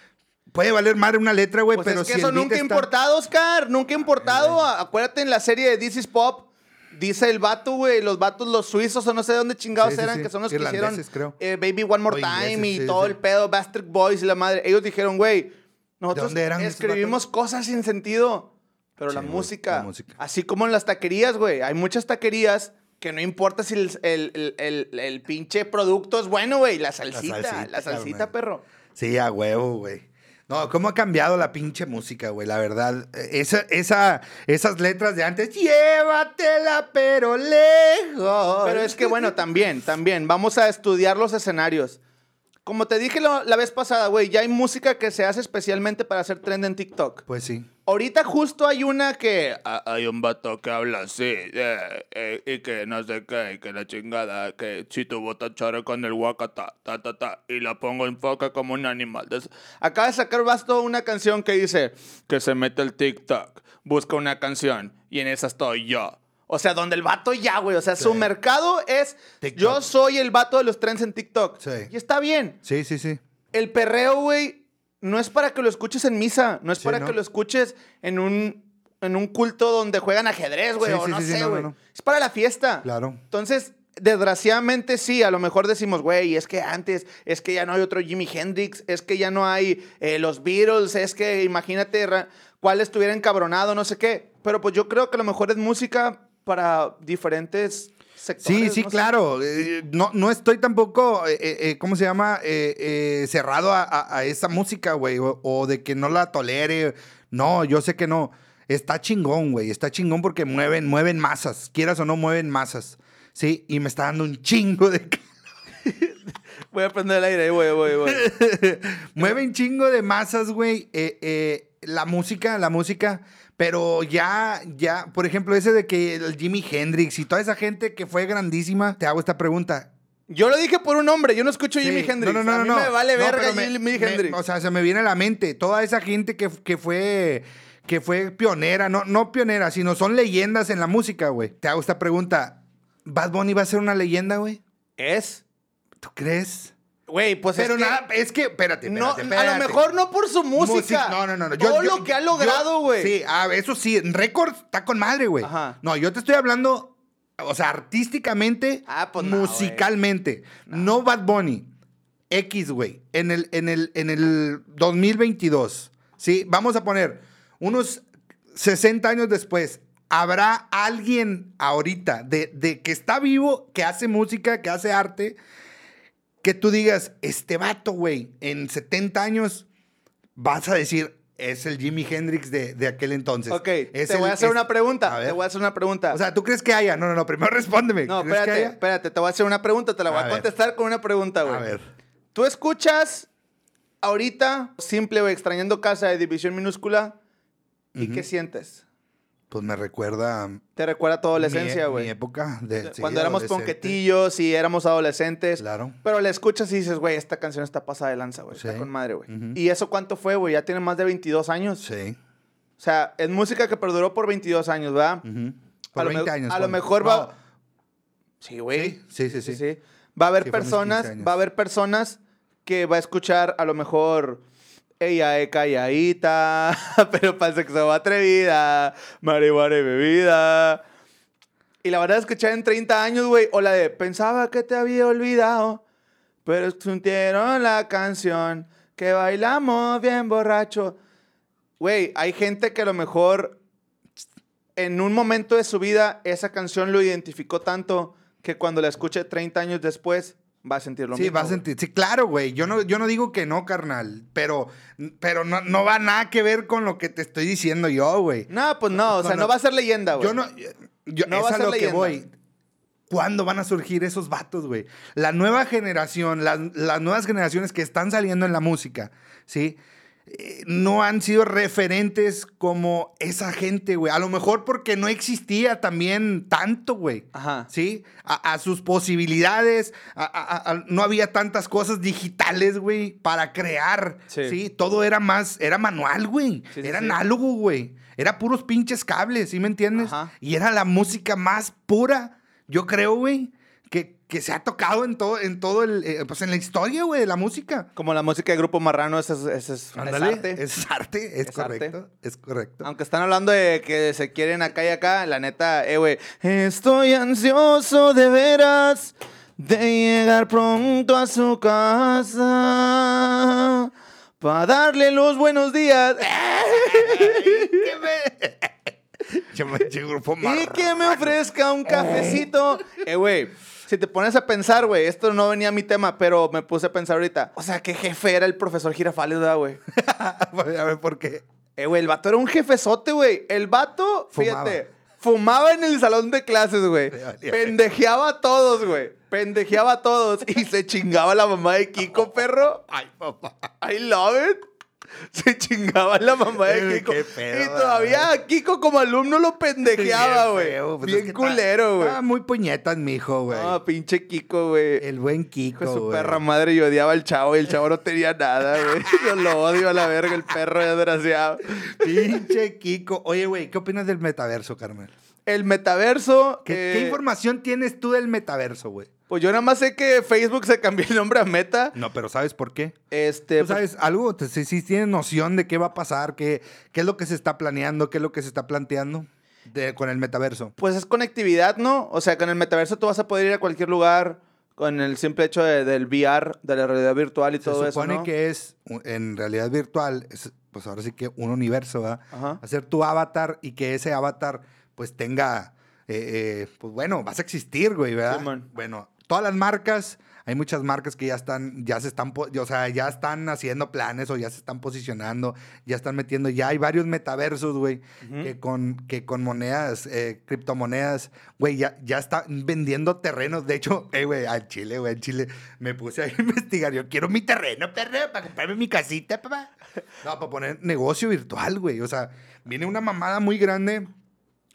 Puede valer madre una letra, güey, Pues pero es que si eso nunca ha está- importado, Oscar. Nunca ha importado. Acuérdate en la serie de This is Pop. Dice el vato, güey, los vatos, los suizos o no sé de dónde chingados Sí, sí, eran, sí. que son los que hicieron Irlandeses, eh, Baby One More O Time ingleses, y todo el pedo, Bastard Boys y la madre. Ellos dijeron, güey, nosotros escribimos cosas sin sentido, pero la, música, la música. así como en las taquerías, güey, hay muchas taquerías que no importa si el, el, el, el- pinche producto es bueno, güey, la salsita, la salsita, salsita, carnal. perro. Sí, a huevo, güey. No, ¿cómo ha cambiado la pinche música, güey? La verdad. Esa, esa, esas letras de antes, llévatela, pero lejos. Pero es que bueno, también, también, vamos a estudiar los escenarios. Como te dije lo- la vez pasada, güey, ya hay música que se hace especialmente para hacer trend en TikTok. Pues sí. Ahorita justo hay una que... ah, hay un vato que habla así, eh, eh, y que no sé qué, y que la chingada, que si tu bota chore con el wakata, ta, ta, ta, y la pongo en foca como un animal. Des- Acaba de sacar Basto una canción que dice que se mete el TikTok, busca una canción, y en esa estoy yo. O sea, donde el vato ya, güey. O sea, su mercado es... TikTok. Yo soy el vato de los trends en TikTok. Sí. Y está bien. Sí, sí, sí. El perreo, güey, no es para que lo escuches en misa, no es Sí, para ¿no? que lo escuches en un, en un culto donde juegan ajedrez, güey, Sí, o sí, no sé, no, güey. no. Es para la fiesta. Claro. Entonces, desgraciadamente sí, a lo mejor decimos, güey, es que antes, es que ya no hay otro Jimi Hendrix, es que ya no hay eh, los Beatles, es que imagínate cuál estuviera encabronado, no sé qué. Pero pues yo creo que a lo mejor es música para diferentes sectores. Sí, sí, no claro. Eh, no, no estoy tampoco, eh, eh, eh, ¿cómo se llama? Eh, cerrado a, a- a esa música, güey. O, o de que no la tolere. No, yo sé que no. Está chingón, güey. Está chingón porque mueven, mueven masas. Quieras o no, mueven masas. Sí, y me está dando un chingo de... [laughs] Voy a prender el aire, güey, güey, güey. Mueven chingo de masas, güey. la música, la música. Pero ya, ya, por ejemplo, ese de que el Jimi Hendrix y toda esa gente que fue grandísima, te hago esta pregunta. Yo lo dije por un hombre, yo no escucho Sí. Jimi Hendrix. No, no, no, a mí no. me vale No, verga me- Jimi me- Hendrix. O sea, se me viene a la mente toda esa gente que, que fue que fue pionera, no, no pionera, sino son leyendas en la música, güey. Te hago esta pregunta. ¿Bad Bunny va a ser una leyenda, güey? es. ¿Tú crees? Güey, pues Pero es que nada, es que, espérate, no, espérate, a lo mejor no por su música. Música- No, no, no. no. Todo lo que ha logrado, yo- güey. Sí, ah, eso sí. En récord está con madre, güey. Ajá. No, yo te estoy hablando, o sea, artísticamente, Ah, pues no, musicalmente. No. Bad Bunny. X, güey. En el, en, el, en el 2022. Sí, vamos a poner unos 60 años después. ¿Habrá alguien ahorita de, de que está vivo, que hace música, que hace arte, que tú digas, este vato, güey, en 70 años vas a decir, es el Jimi Hendrix de, de aquel entonces. Ok, Es te el- voy a hacer es- una pregunta. Te voy a hacer una pregunta. O sea, ¿tú crees que haya? No, no, no, primero [laughs] respóndeme. no, ¿Crees que espérate, espérate, te voy a hacer una pregunta, te la voy A a, ver. contestar con una pregunta, güey. A ver. Tú escuchas ahorita, simple, güey, extrañando casa de división minúscula, ¿y qué sientes? Pues me recuerda Te recuerda a tu adolescencia, mi, güey. mi época de sí, Cuando éramos ponquetillos y éramos adolescentes. Claro. Pero la escuchas y dices, güey, esta canción está pasada de lanza, güey. Sí. Está con madre, güey. ¿Y eso cuánto fue, güey? Ya tiene más de 22 años. Sí. O sea, es música que perduró por 22 años, ¿verdad? Ujú. A Por lo 20 me- años. a lo mejor No, va- Sí, güey. Sí, sí, sí. sí. Va a haber personas, 15 años. va a haber personas que va a escuchar a lo mejor ella es calladita, [laughs] pero para el sexo va atrevida, marihuana y bebida. Y la van a escuchar en 30 años, güey. O la de pensaba que te había olvidado, pero escucharon la canción que bailamos bien borracho. Güey, hay gente que a lo mejor en un momento de su vida esa canción lo identificó tanto que cuando la escuche 30 años después va a sentir lo Sí, mismo. va a güey. sentir. Sí, claro, güey. Yo no, yo no digo que no, carnal. Pero, pero no, no va nada que ver con lo que te estoy diciendo yo, güey. No, pues no, o sea, No, va a ser leyenda, güey. Yo no. Yo, No es va a ser lo que leyenda. voy. ¿Cuándo van a surgir esos vatos, güey? La nueva generación, las, las nuevas generaciones que están saliendo en la música, ¿sí? Eh, no han sido referentes como esa gente, güey. A lo mejor porque no existía también tanto, güey. Ajá. ¿Sí? A, a sus posibilidades. a- a- a- no había tantas cosas digitales, güey, para crear. Sí. Sí. Todo era más, era manual, güey. Sí, sí, era análogo, güey. Era puros pinches cables, ¿sí me entiendes? Ajá. Y era la música más pura, yo creo, güey, que, que se ha tocado en todo, en todo el, eh, pues en la historia, güey, de la música. Como la música de Grupo Marrano, ese es, es, arte. Es arte, es, Es arte. correcto, es correcto. Aunque están hablando de que se quieren acá y acá, la neta, eh, güey. Estoy ansioso de veras de llegar pronto a su casa para darle los buenos días [laughs] ¿Qué me- [laughs] Yo me grupo y que me ofrezca un cafecito. [laughs] Eh, güey. Si te pones a pensar, güey, esto no venía a mi tema, pero me puse a pensar ahorita. O sea, qué jefe era el profesor Girafales, ¿verdad, güey. [laughs] a ver por qué. Eh, güey, el vato era un jefezote, güey. El vato, Fumaba. fíjate, fumaba en el salón de clases, güey. Pendejeaba a todos, güey. Pendejeaba a todos. Y se chingaba la mamá de Kiko, perro. Ay, papá. I love it. [laughs] Se chingaba la mamá de Kiko. qué pedo, y todavía a Kiko como alumno lo pendejeaba, güey. pues Bien es que culero, güey. Estaba muy puñetas, mijo, güey. No, pinche Kiko, güey. el buen Kiko, su perra madre, yo odiaba al chavo y el chavo no tenía nada, güey. [laughs] Yo lo odio a la verga, el perro desgraciado. Pinche Kiko. Oye, güey, ¿qué opinas del metaverso, Carmel? El metaverso. ¿Qué, eh, qué información tienes tú del metaverso, güey? Pues yo nada más sé que Facebook se cambió el nombre a Meta. No, pero ¿sabes por qué? Este, ¿Tú pues, sabes algo? ¿Te- Si si tienes noción de qué va a pasar, qué, qué es lo que se está planeando, qué es lo que se está planteando de- con el metaverso? pues es conectividad, ¿no? O sea, con el metaverso tú vas a poder ir a cualquier lugar con el simple hecho de- del VR, de la realidad virtual y Se todo eso, supone ¿no? que es, en realidad virtual, es, pues ahora sí que un universo, ¿verdad? Ajá. Hacer tu avatar y que ese avatar pues tenga, eh, eh, pues bueno, vas a existir, güey, ¿verdad? Simón. bueno, todas las marcas, hay muchas marcas que ya están, ya se están, o sea, ya están haciendo planes o ya se están posicionando, ya están metiendo, ya hay varios metaversos, güey, que, con, que con monedas, eh, criptomonedas, güey, ya, ya están vendiendo terrenos. De hecho, eh, güey, al Chile, güey, al Chile, me puse a [laughs] investigar. Yo quiero mi terreno, perro, para comprarme mi casita, papá. No, para poner negocio virtual, güey. O sea, viene una mamada muy grande.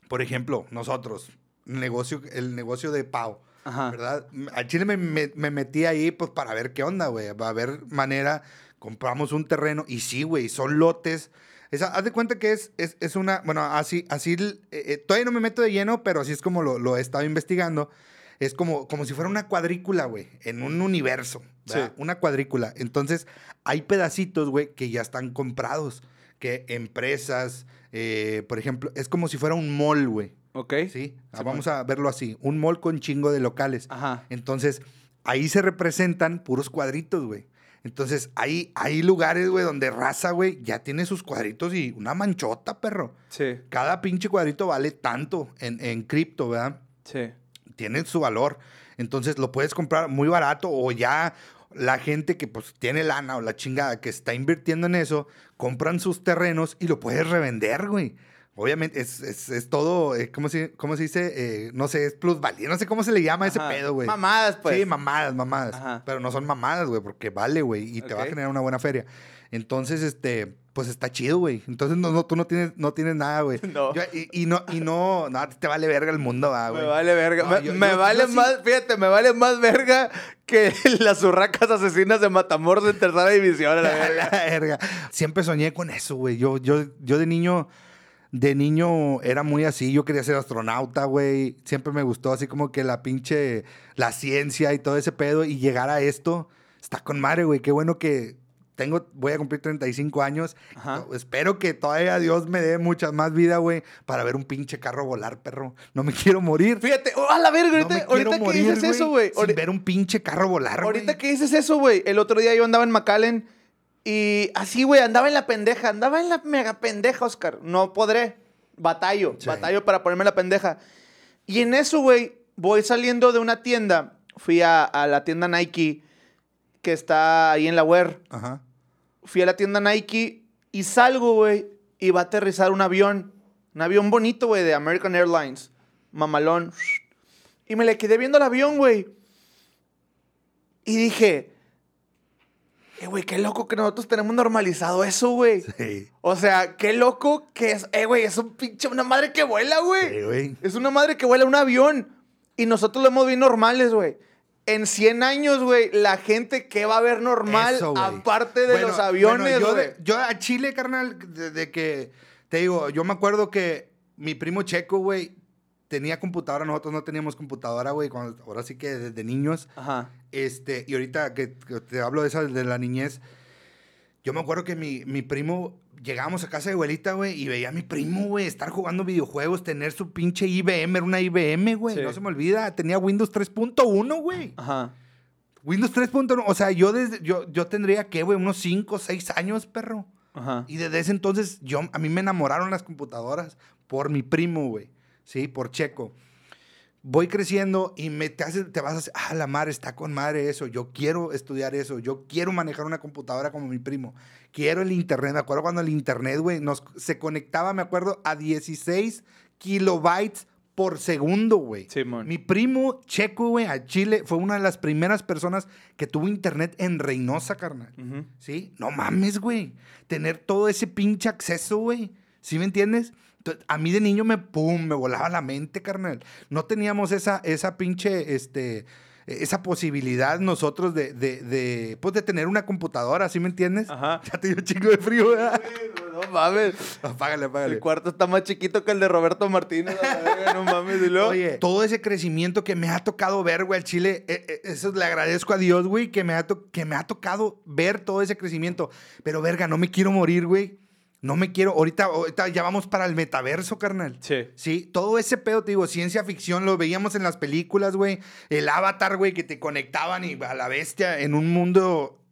Por ejemplo, nosotros, negocio, el negocio de Pau. Ajá. ¿Verdad? Al Chile me, me- me metí ahí pues para ver qué onda, güey. Va a ver manera, compramos un terreno y sí, güey, son lotes. Esa, haz de cuenta que es, es, es una, bueno, así, así, eh, eh, todavía no me meto de lleno, pero así es como lo, lo he estado investigando. Es como, como si fuera una cuadrícula, güey, en un universo. Una cuadrícula. Entonces, hay pedacitos, güey, que ya están comprados, que empresas, eh, por ejemplo, es como si fuera un mall, güey. Ok. ¿sí? Ah, Vamos a verlo así. Un mall con chingo de locales. Ajá. Entonces, ahí se representan puros cuadritos, güey. Entonces, ahí hay lugares, güey, donde raza, güey, ya tiene sus cuadritos y una manchota, perro. Sí, Cada pinche cuadrito vale tanto en, en cripto, ¿verdad? sí. Tiene su valor. Entonces, lo puedes comprar muy barato o ya la gente que pues tiene lana o la chingada que está invirtiendo en eso, compran sus terrenos y lo puedes revender, güey. Obviamente, es, es, es todo, eh, ¿cómo, se, ¿cómo se dice? Eh, no sé, es plusvalía. No sé cómo se le llama ese pedo, güey. Mamadas, pues. Sí, mamadas, mamadas. Ajá. Pero no son mamadas, güey, porque vale, güey, y te va a generar una buena feria. Entonces, este, pues está chido, güey. Entonces, no, no, tú no tienes, no tienes nada, güey. [laughs] No. Yo- y, y no, y no, no, te vale verga el mundo, va, güey. Me vale verga. No, me yo- me yo- vale sí- más, fíjate, me vale más verga que [laughs] las urracas asesinas de Matamoros en tercera división, a la [laughs] A verga. la verga. Siempre soñé con eso, güey. Yo, yo, yo de niño, de niño era muy así. Yo quería ser astronauta, güey. Siempre me gustó así como que la pinche, la ciencia y todo ese pedo. Y llegar a esto, está con madre, güey. Qué bueno que tengo, voy a cumplir 35 años. Ajá. Espero que todavía Dios me dé mucha más vida, güey, para ver un pinche carro volar, perro. No me [laughs] quiero morir. Fíjate, oh, a la verga, No ahorita, me ahorita quiero que dices eso, güey. Sin ver un pinche carro volar, güey. Ahorita que dices eso, güey. El otro día yo andaba en McAllen y así, güey, andaba en la pendeja. Andaba en la mega pendeja, Oscar. No podré. Batallo. Sí. Batallo para ponerme la pendeja. Y en eso, güey, voy saliendo de una tienda. Fui a, a la tienda Nike que está ahí en la web. Ajá. Fui a la tienda Nike y salgo, güey, y va a aterrizar un avión. Un avión bonito, güey, de American Airlines. Mamalón. Y me le quedé viendo el avión, güey. Y dije, eh, güey, qué loco que nosotros tenemos normalizado eso, güey. Sí. O sea, qué loco que es, eh, güey, es un pinche, una madre que vuela, güey. Sí, güey. Es una madre que vuela un avión. Y nosotros lo hemos bien normales, güey. En 100 años, güey, la gente que va a ver normal, Eso, aparte de Bueno, los aviones, bueno, yo, güey. de- yo a Chile, carnal, de, de que, te digo, yo me acuerdo que mi primo Checo, güey, tenía computadora, nosotros no teníamos computadora, güey, cuando- ahora sí que desde niños. Ajá. Este, y ahorita que, que te hablo de esa de la niñez, yo me acuerdo que mi, mi primo, llegábamos a casa de abuelita, güey, y veía a mi primo, güey, estar jugando videojuegos, tener su pinche IBM, era una IBM, güey, Sí. no se me olvida, tenía Windows 3.1, güey. Ajá. Windows 3.1, o sea, yo desde, yo, yo tendría, ¿qué, güey? Unos 5, 6 años, perro. Ajá. Y desde ese entonces, yo, a mí me enamoraron las computadoras por mi primo, güey. Sí, por Checo. Voy creciendo y me te, hace- te vas a hacer, ah, la madre, está con madre eso. Yo quiero estudiar eso. Yo quiero manejar una computadora como mi primo. Quiero el internet. Me acuerdo cuando el internet, güey, nos, se conectaba, me acuerdo, a 16 kilobytes por segundo, güey. Simón. Mi primo Checo, güey, a Chile, fue una de las primeras personas que tuvo internet en Reynosa, carnal. Ujú. ¿Sí? No mames, güey. Tener todo ese pinche acceso, güey. ¿Sí me entiendes? A mí de niño me, pum, me volaba la mente, carnal. No teníamos esa, esa pinche, este, esa posibilidad nosotros de, de, de, pues, de tener una computadora, ¿sí me entiendes? Ajá. [laughs] Ya te dio chingo de frío, ¿verdad? No mames. apágale, apágale. El cuarto está más chiquito que el de Roberto Martínez. verga, no mames. Y luego. Oye, todo ese crecimiento que me ha tocado ver, güey, al Chile, eh, eh, eso le agradezco a Dios, güey, que, me ha que me ha tocado ver todo ese crecimiento. Pero, verga, no me quiero morir, güey. No me quiero. Ahorita, ahorita ya vamos para el metaverso, carnal. Sí. Sí, todo ese pedo, te digo, ciencia ficción, lo veíamos en las películas, güey. El avatar, güey, que te conectaban y a la bestia en un mundo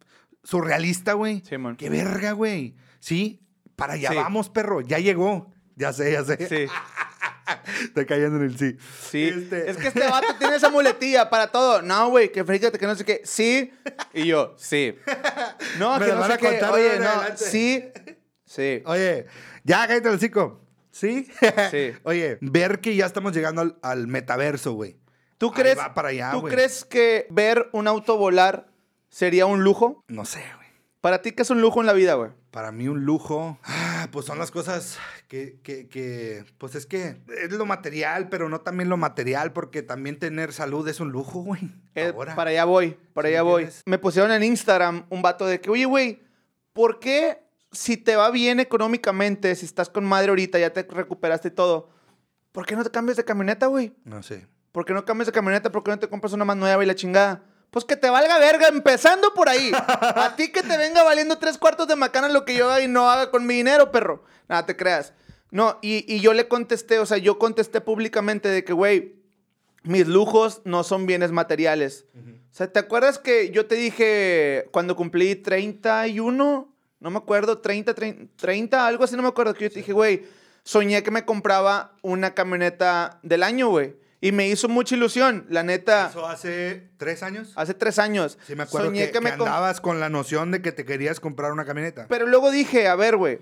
surrealista, güey. Simón. Qué verga, güey. Sí, para allá Sí. vamos, perro. Ya llegó. Ya sé, ya sé. Sí. [laughs] Está cayendo en el sí. Sí. Este- Es que este vato tiene esa muletilla para todo. No, güey, que fíjate que no sé qué. Sí. Y yo, sí. [laughs] No, Me que no sé a qué. Oye, no. adelante. Sí. Sí. Oye, ya cállate el hocico. ¿Sí? [laughs] Sí. Oye, ver que ya estamos llegando al, al metaverso, güey. ¿Tú Ahí crees, va para allá, ¿tú güey. crees que ver un auto volar sería un lujo? No sé, güey. Para ti, ¿qué es un lujo en la vida, güey? Para mí un lujo, ah, pues son las cosas que, que, que, pues es que es lo material, pero no también lo material, porque también tener salud es un lujo, güey. Eh, Ahora. para allá voy, para ¿Sí allá voy. entiendes? Me pusieron en Instagram un vato de que, oye, güey, ¿por qué si te va bien económicamente, si estás con madre ahorita, ya te recuperaste todo, ¿por qué no te cambias de camioneta, güey? No sé. ¿Por qué no cambias de camioneta? ¿Por qué no te compras una más nueva y la chingada? Pues que te valga verga, empezando por ahí. A ti que te venga valiendo tres cuartos de macana lo que yo haga y no haga con mi dinero, perro. Nada, te creas. No, y, y yo le contesté, o sea, yo contesté públicamente de que, güey, mis lujos no son bienes materiales. O sea, ¿te acuerdas que yo te dije cuando cumplí 31? No me acuerdo, 30, 30, 30, algo así, no me acuerdo. Que yo te dije, güey, soñé que me compraba una camioneta del año, güey. Y me hizo mucha ilusión, la neta, Eso hace tres años. hace tres años. Sí, me acuerdo soñé que, que me andabas con la noción de que te querías comprar una camioneta. Pero luego dije, a ver, güey,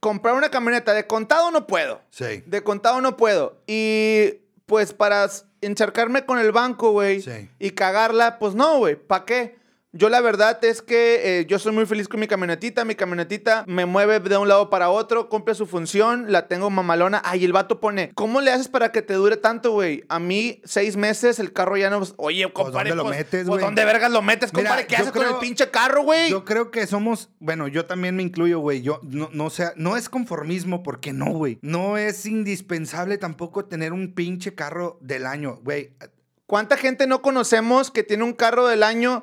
comprar una camioneta de contado no puedo. Sí. De contado no puedo. Y pues para encharcarme con el banco, güey, Sí. y cagarla, pues no, güey, ¿para qué? Yo la verdad es que eh, yo soy muy feliz con mi camionetita. Mi camionetita me mueve de un lado para otro, cumple su función, la tengo mamalona. Ay, el vato pone, ¿cómo le haces para que te dure tanto, güey? A mí, seis meses, el carro ya no... Oye, compadre, ¿dónde lo pues, metes, pues, güey? ¿dónde vergas lo metes, Mira, compadre? ¿Qué haces con el pinche carro, güey? Yo creo que somos, bueno, yo también me incluyo, güey. Yo no, no sea, no es conformismo, porque no, güey. No es indispensable tampoco tener un pinche carro del año, güey. ¿Cuánta gente no conocemos que tiene un carro del año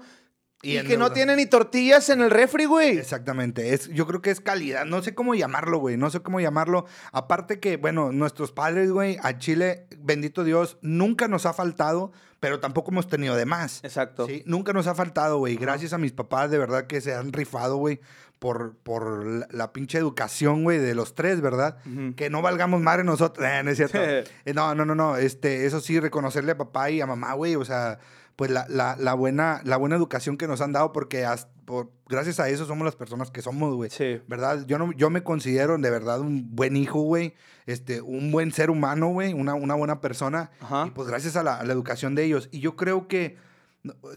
y, que no tiene ni tortillas en el refri, güey? Exactamente. Es, yo creo que es calidad. No sé cómo llamarlo, güey. No sé cómo llamarlo. Aparte que, bueno, nuestros padres, güey, a Chile, bendito Dios, nunca nos ha faltado, pero tampoco hemos tenido de más. Exacto. Sí, nunca nos ha faltado, güey. Gracias a mis papás, de verdad que se han rifado, güey, por, por la, la pinche educación, güey, de los tres, ¿verdad? Que no valgamos madre nosotros. [laughs] Eh, no es cierto. [laughs] Eh, no, no, no, no. Este, eso sí, reconocerle a papá y a mamá, güey. O sea, pues la, la, la buena, la buena educación que nos han dado, porque as- por, gracias a eso somos las personas que somos, güey. Sí. ¿Verdad? Yo, no, yo me considero de verdad un buen hijo, güey. Este, un buen ser humano, güey. Una, una buena persona. Ajá. Y pues gracias a la, a la educación de ellos. Y yo creo que,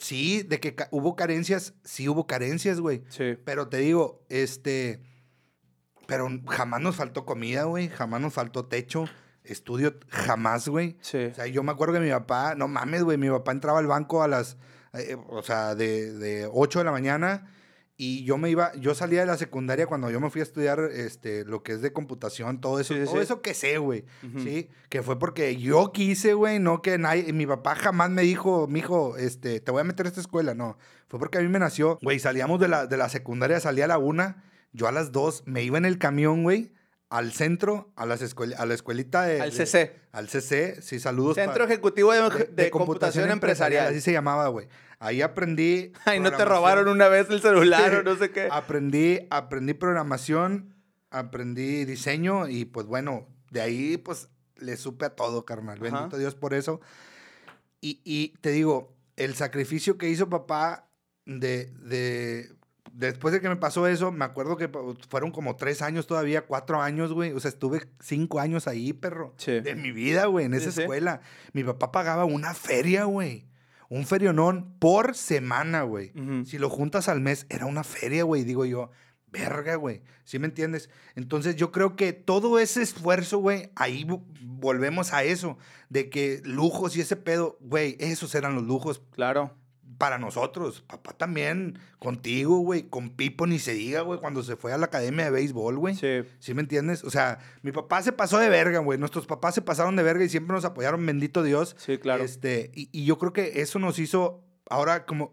sí, de que ca- hubo carencias, sí hubo carencias, güey. Sí. Pero te digo, este, pero jamás nos faltó comida, güey. Jamás nos faltó techo. Estudio, jamás, güey. Sí. O sea, yo me acuerdo que mi papá, no mames, güey, mi papá entraba al banco a las, eh, o sea, de, de 8 de la mañana Y yo me iba, yo salía de la secundaria cuando yo me fui a estudiar este, lo que es de computación, todo eso, Sí, sí, todo sí. eso que sé, güey. Ujú. Sí, que fue porque yo quise, güey, no que nadie, mi papá jamás me dijo, mijo, este, te voy a meter a esta escuela, no. Fue porque a mí me nació, güey, salíamos de la, de la secundaria, salía a la una, yo a las dos me iba en el camión, güey, al centro, a, las escuel- a la escuelita de... Al de- CC. al CC, sí, saludos. Centro Ejecutivo de, de Computación Empresarial. Así se llamaba, güey. Ahí aprendí. [laughs] Ay, no te robaron una vez el celular o no sé qué. [laughs] Aprendí, aprendí programación, aprendí diseño y pues bueno, de ahí pues le supe a todo, carnal. Ajá. Bendito Dios por eso. Y, y te digo, el sacrificio que hizo papá de, de... Después de que me pasó eso, me acuerdo que pues, fueron como tres años todavía, cuatro años, güey. O sea, estuve cinco años ahí, perro. Sí. De mi vida, güey, en esa sí. escuela. Mi papá pagaba una feria, güey. Un ferionón por semana, güey. Ujú. Si lo juntas al mes, era una feria, güey. Digo yo, verga, güey. ¿Sí me entiendes? Entonces yo creo que todo ese esfuerzo, güey, ahí vo- volvemos a eso. De que lujos y ese pedo, güey, esos eran los lujos Claro. Para nosotros. Papá también, contigo, güey. Con Pipo ni se diga, güey, cuando se fue a la academia de béisbol, güey. Sí. ¿Sí me entiendes? O sea, mi papá se pasó de verga, güey. Nuestros papás se pasaron de verga y siempre nos apoyaron, bendito Dios. Sí, claro. Este, y, y yo creo que eso nos hizo ahora como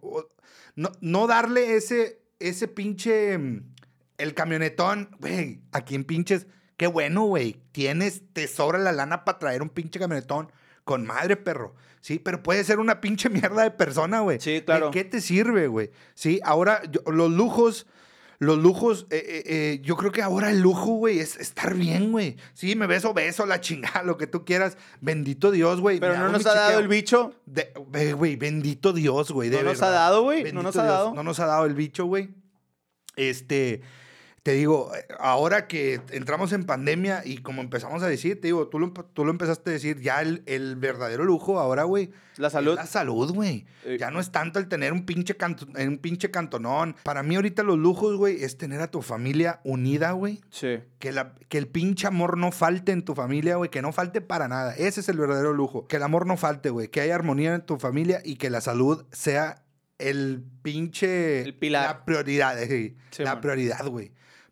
no, no darle ese, ese pinche mm, el camionetón, güey, a quien pinches, qué bueno, güey. Tienes, te sobra la lana para traer un pinche camionetón con madre, perro. Sí, pero puede ser una pinche mierda de persona, güey. Sí, claro. ¿De qué te sirve, güey? Sí, ahora yo- los lujos, los lujos, eh, eh, eh, yo creo que ahora el lujo, güey, es estar bien, güey. Sí, me beso, beso, la chingada, [laughs] lo que tú quieras. Bendito Dios, güey. Pero no nos ha dado el bicho. Güey, bendito Dios, güey. No nos ha dado, güey, no nos ha dado. No nos ha dado el bicho, güey. Este, te digo, eh, ahora que entramos en pandemia y como empezamos a decir, te digo, tú lo, tú lo empezaste a decir, ya el, el verdadero lujo ahora, güey. La salud. es La salud, güey. Eh. Ya no es tanto el tener un pinche, canto- un pinche cantonón. Para mí ahorita los lujos, güey, es tener a tu familia unida, güey. Sí. Que, la, que el pinche amor no falte en tu familia, güey. Que no falte para nada. Ese es el verdadero lujo. Que el amor no falte, güey. Que haya armonía en tu familia y que la salud sea el pinche... El pilar. La prioridad, eh, Sí, la man. prioridad, güey.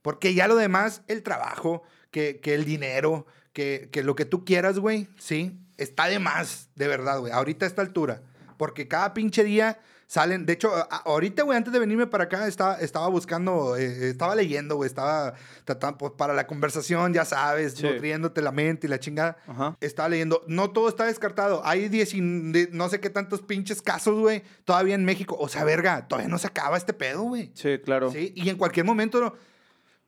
Porque ya lo demás, el trabajo, que, que el dinero, que, que lo que tú quieras, güey, sí, está de más, de verdad, güey. Ahorita a esta altura. Porque cada pinche día salen. De hecho, ahorita, güey, antes de venirme para acá, estaba, estaba buscando, eh, estaba leyendo, güey, estaba tratando, pues, para la conversación, ya sabes, Sí. nutriéndote la mente y la chingada. Ajá. Estaba leyendo, no todo está descartado. Hay 10 y de- no sé qué tantos pinches casos, güey, todavía en México. O sea, verga, todavía no se acaba este pedo, güey. Sí, claro. Sí, y en cualquier momento no-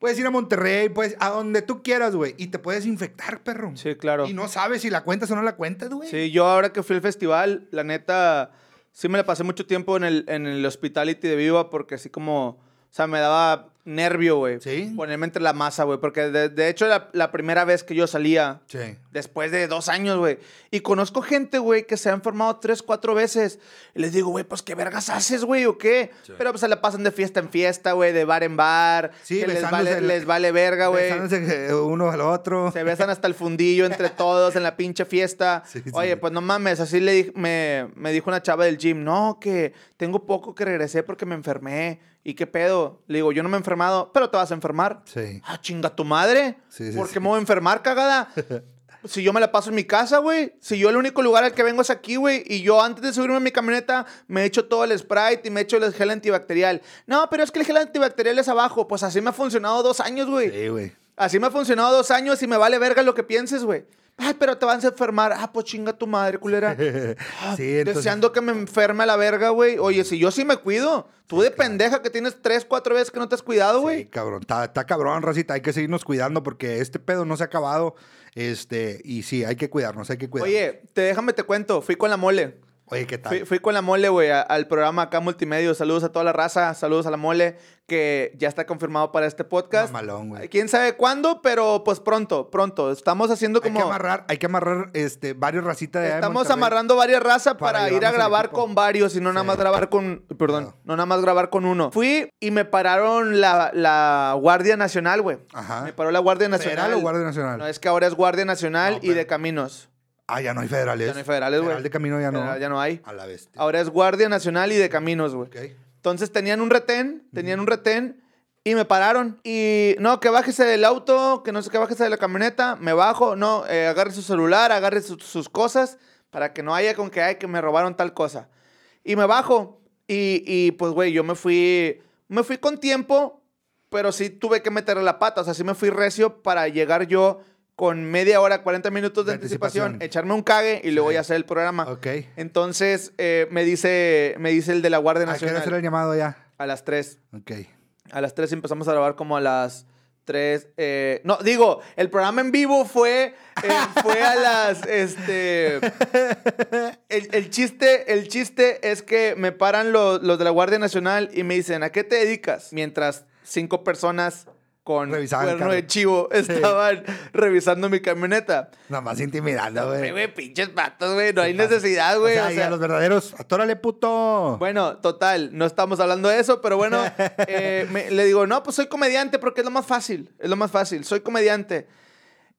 puedes ir a Monterrey, puedes a donde tú quieras, güey, y te puedes infectar, perro. Sí, claro. Y no sabes si la cuentas o no la cuentas, güey. Sí, yo ahora que fui al festival, la neta, sí me la pasé mucho tiempo en el, en el hospitality de Viva porque así como, o sea, me daba nervio, güey. Sí. Ponerme entre la masa, güey. Porque de, de hecho, la, la primera vez que yo salía, Sí. después de dos años, güey. Y conozco gente, güey, que se ha enfermado tres, cuatro veces. Y les digo, güey, pues qué vergas haces, güey, o qué. Pero pues se la pasan de fiesta en fiesta, güey, de bar en bar. Sí, que les vale, el- les vale verga, güey. Besándose uno al otro. Se besan hasta el fundillo entre [laughs] todos en la pinche fiesta. Sí, sí. Oye, pues no mames, así le di- me, me dijo una chava del gym, no, que tengo poco que regresé porque me enfermé. ¿Y qué pedo? Le digo, yo no me he enfermado, pero te vas a enfermar. Sí. Ah, chinga tu madre. Sí, sí, ¿Por sí. qué me voy a enfermar, cagada? [laughs] Si yo me la paso en mi casa, güey. Si yo el único lugar al que vengo es aquí, güey. Y yo antes de subirme a mi camioneta me echo todo el Sprite y me echo el gel antibacterial. No, pero es que el gel antibacterial es abajo. Pues así me ha funcionado dos años, güey. Sí, güey. Así me ha funcionado dos años y me vale verga lo que pienses, güey. Ay, pero te vas a enfermar. Ah, pues chinga tu madre, culera. [laughs] Ah, Sí, entonces- Deseando que me enferme a la verga, güey. Oye, si yo sí me cuido. Tú de pendeja que tienes tres, cuatro veces que no te has cuidado, Sí, güey. cabrón. Está, está cabrón, Racita. Hay que seguirnos cuidando porque este pedo no se ha acabado. Este, y sí, hay que cuidarnos, hay que cuidarnos. Oye, te déjame te cuento. Fui con la mole. Oye, ¿qué tal? Fui, fui con la mole, güey, al programa acá multimedia. Saludos a toda la raza. Saludos a la mole, que ya está confirmado para este podcast. Mamalón, güey. Quién sabe cuándo, pero pues pronto, pronto. Estamos haciendo Hay como. que amarrar, hay que amarrar este, varios racitas de Estamos amarrando varias razas para para, ir a grabar con varios y no nada más grabar con. Perdón, no nada más grabar con uno. Fui y me pararon la, la Guardia Nacional, güey. Ajá. Me paró la Guardia Nacional. ¿Federal o Guardia Nacional? No, es que ahora es Guardia Nacional No, y de caminos. Ah, ya no hay federales. Ya no hay federales, güey. Federal de camino ya no. Ya no hay. A la bestia. Ahora es Guardia Nacional y de caminos, güey. Ok. Entonces tenían un retén, tenían un retén y me pararon. Y no, que bájese del auto, que no sé qué, bájese de la camioneta. Me bajo, no, eh, agarre su celular, agarre su- sus cosas para que no haya con que, ay, que me robaron tal cosa. Y me bajo. Y, y, pues, güey, yo me fui, me fui con tiempo, pero sí tuve que meterle la pata. O sea, sí me fui recio para llegar yo con media hora, 40 minutos de, De anticipación, anticipación. echarme un cague y luego Sí. ya hacer el programa. Ok. Entonces, eh, me, dice, me dice el de la Guardia ¿A qué Nacional. será el llamado ya? A las 3. Ok. A las 3 empezamos a grabar como a las 3. eh, no, digo, el programa en vivo fue, eh, fue a las. [laughs] Este. El, el chiste, el chiste es que me paran los, los de la Guardia Nacional y me dicen, ¿a qué te dedicas? Mientras cinco personas con Revisaban el cuerno de chivo estaban revisando mi camioneta. Nada más intimidando, Güey, güey. pinches patos, güey. No hay necesidad, güey. O sea, o sea, a los verdaderos, atórale, puto. bueno, total, no estamos hablando de eso, pero bueno, [laughs] eh, me- le digo, no, pues soy comediante porque es lo más fácil, es lo más fácil, soy comediante.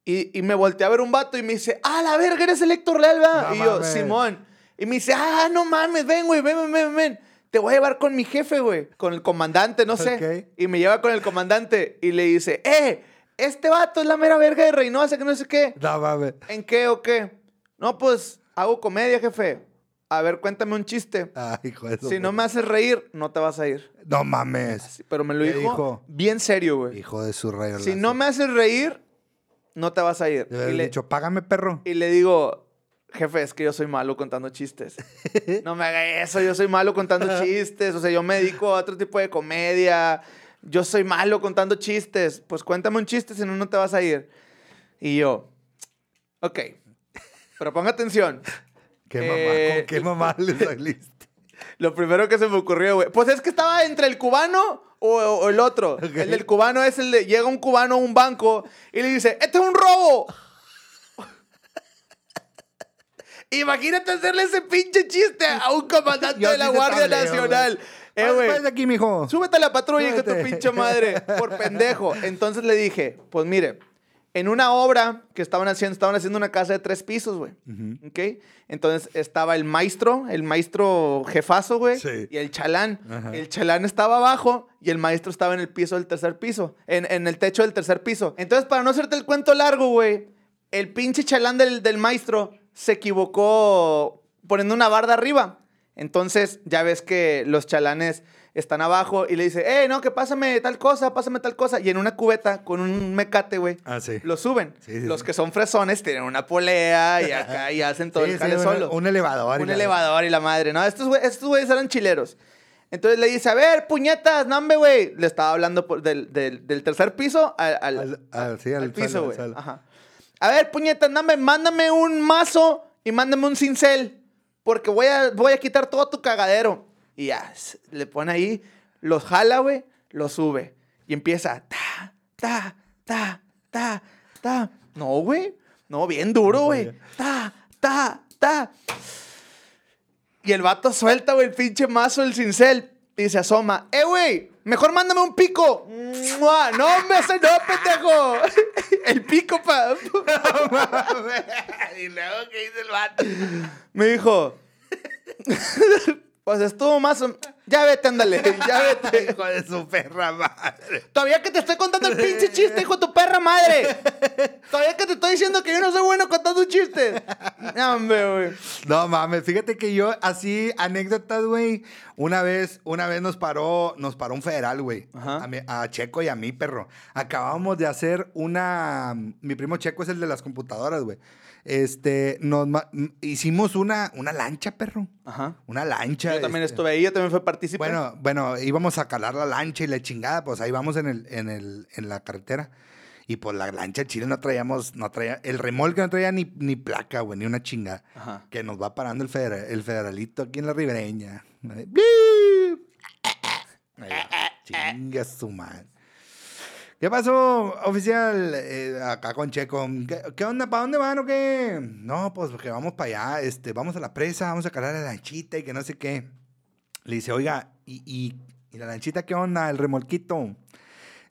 Y, y me volteé a ver un vato y me dice, ah, la verga, eres el Héctor Lelva. No y yo, mames. Simón. Y me dice, ah, no mames, ven, güey, ven, ven, ven, ven. Te voy a llevar con mi jefe, güey, con el comandante, no sé. Y me lleva con el comandante y le dice, eh, este vato es la mera verga de Reynosa, que no sé qué. No mames. ¿En qué o qué? No, pues hago comedia, jefe. A ver, cuéntame un chiste. Ay, hijo de su Si no me haces reír, no te vas a ir. No mames. Pero me lo ¿Qué dijo, dijo? bien serio, güey. Hijo de su rayo. Si no me haces reír, no te vas a ir. Le Y le, dicho, págame, perro. y le digo, jefe, es que yo soy malo contando chistes. [laughs] no me haga eso, yo soy malo contando chistes. O sea, yo me dedico a otro tipo de comedia. Yo soy malo contando chistes. Pues cuéntame un chiste, si no, no te vas a ir. Y yo, ok. Pero ponga atención. ¿Qué mamá? Eh, ¿Con qué mamá le [laughs] saliste? Lo primero que se me ocurrió, güey. Pues es que estaba entre el cubano o, o el otro. Ok. El del cubano es el de. Llega un cubano a un banco y le dice: ¡Este es un robo! Imagínate hacerle ese pinche chiste a un comandante Yo de la Guardia tableo, Nacional. Eh, Pásate güey. de aquí, mijo. Súbete a la patrulla, hija de tu pinche madre, por pendejo. Entonces le dije, pues mire, en una obra que estaban haciendo, estaban haciendo una casa de tres pisos, güey. ¿Ok? Entonces estaba el maestro, el maestro jefazo, güey, Sí. y el chalán. El chalán estaba abajo y el maestro estaba en el piso del tercer piso, en, en el techo del tercer piso. Entonces, para no hacerte el cuento largo, güey, el pinche chalán del, del maestro se equivocó poniendo una barda arriba. Entonces, ya ves que los chalanes están abajo y le dice, eh, no, que pásame tal cosa, pásame tal cosa. Y en una cubeta con un mecate, güey, Ah, sí. lo suben. Sí, sí, los que son fresones tienen una polea y acá y [laughs] hacen todo el jale solo. Un elevador. Un elevador y la madre, ¿no? Estos güey- estos güeyes eran chileros. Entonces le dice, a ver, puñetas, no, hombre, güey. Le estaba hablando por- del, del- del tercer piso al, al- Al, al- sí, al al piso, güey. Ajá. A ver, hombre, mándame un mazo y mándame un cincel. Porque voy a, voy a quitar todo tu cagadero. Y ya, le pone ahí, los jala, güey, los sube. Y empieza, ta, ta, ta, ta, ta. No, güey. No, bien duro, güey. Ta, ta, ta. Y el vato suelta, güey, el pinche mazo, el cincel. Y se asoma. ¡Eh, güey! Mejor mándame un pico. ¡Mua! No, me hace no, pendejo. [laughs] El pico, pa. [laughs] y luego, ¿qué dice el vato? Me dijo. Pues estuvo más. o- Ya vete, ándale. [laughs] Ya vete. [laughs] Hijo de su perra madre. Todavía que te estoy contando el pinche chiste, hijo de tu perra madre. [laughs] Todavía que te estoy diciendo que yo no soy bueno contando chistes. No, hombre, güey. No mames, fíjate que yo así anécdotas, güey. Una vez, una vez nos paró, nos paró un federal, güey. Ajá. A, a Checo y a mí, perro. Acabamos de hacer una. Mi primo Checo es el de las computadoras, güey. Este, nos hicimos una, una lancha, perro. Ajá. Una lancha. Yo también este. estuve ahí, yo también fui partícipe. Bueno, bueno, íbamos a calar la lancha y la chingada, pues ahí vamos en el, en el, en la carretera. Y pues la lancha Chile no traíamos, no traía, el remolque no traía ni, ni placa, güey, ni una chingada. Ajá. Que nos va parando el, federa- el federalito aquí en la ribereña. [laughs] Chinga su madre. ¿Qué pasó, oficial? Eh, acá con Checo. ¿Qué, onda? ¿Para dónde van o qué? No, pues que vamos para allá. Este, vamos a la presa, vamos a calar la lanchita y que no sé qué. Le dice, oiga, ¿y, y, la lanchita qué onda? El remolquito.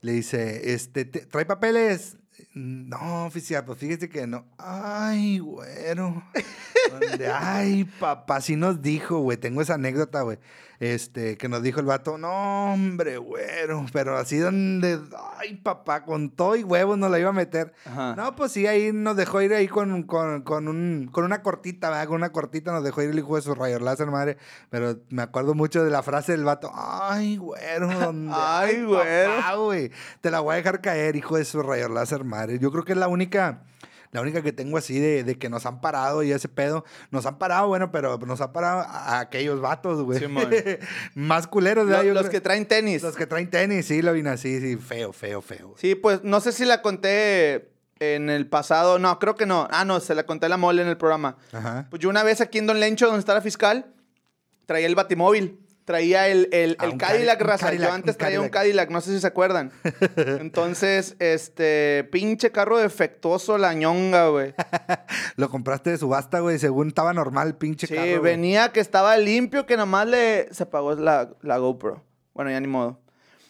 Le dice, este, te- ¿trae papeles? No, oficial, pues fíjese que no. Ay, güero. [laughs] Ay, papá, sí nos dijo, güey. Tengo esa anécdota, güey. Este, que nos dijo el vato, no, hombre, güero. Pero así donde, ay, papá, con todo y huevos nos la iba a meter. Ajá. No, pues sí, ahí nos dejó ir ahí con, con, con, un, con una cortita, ¿verdad? Con una cortita nos dejó ir el hijo de su rayo láser, madre. Pero me acuerdo mucho de la frase del vato, ay, güero, [laughs] donde, Ay, güero. papá, güey. Te la voy a dejar caer, hijo de su rayo láser, madre. Yo creo que es la única, la única que tengo así de, de que nos han parado y ese pedo. Nos han parado, bueno, pero nos han parado a, a aquellos vatos, güey. Simón. [laughs] Más culeros. Yo los creo- que traen tenis. Los que traen tenis, sí, lo vine así, sí, feo, feo, feo. Sí, pues no sé si la conté en el pasado. No, creo que no. Ah, no, se la conté a la mole en el programa. Ajá. Pues yo una vez aquí en Don Lencho, donde está la fiscal, traía el batimóvil. Traía el, el, Ah, el Cadillac, raza. Cadillac, yo antes un traía un Cadillac. No sé si se acuerdan. [laughs] Entonces, este, pinche carro defectuoso, la ñonga, güey. [laughs] Lo compraste de subasta, güey, según estaba normal, pinche Sí, carro, güey. venía que estaba limpio, que nomás le... Se apagó la, la GoPro. Bueno, ya ni modo.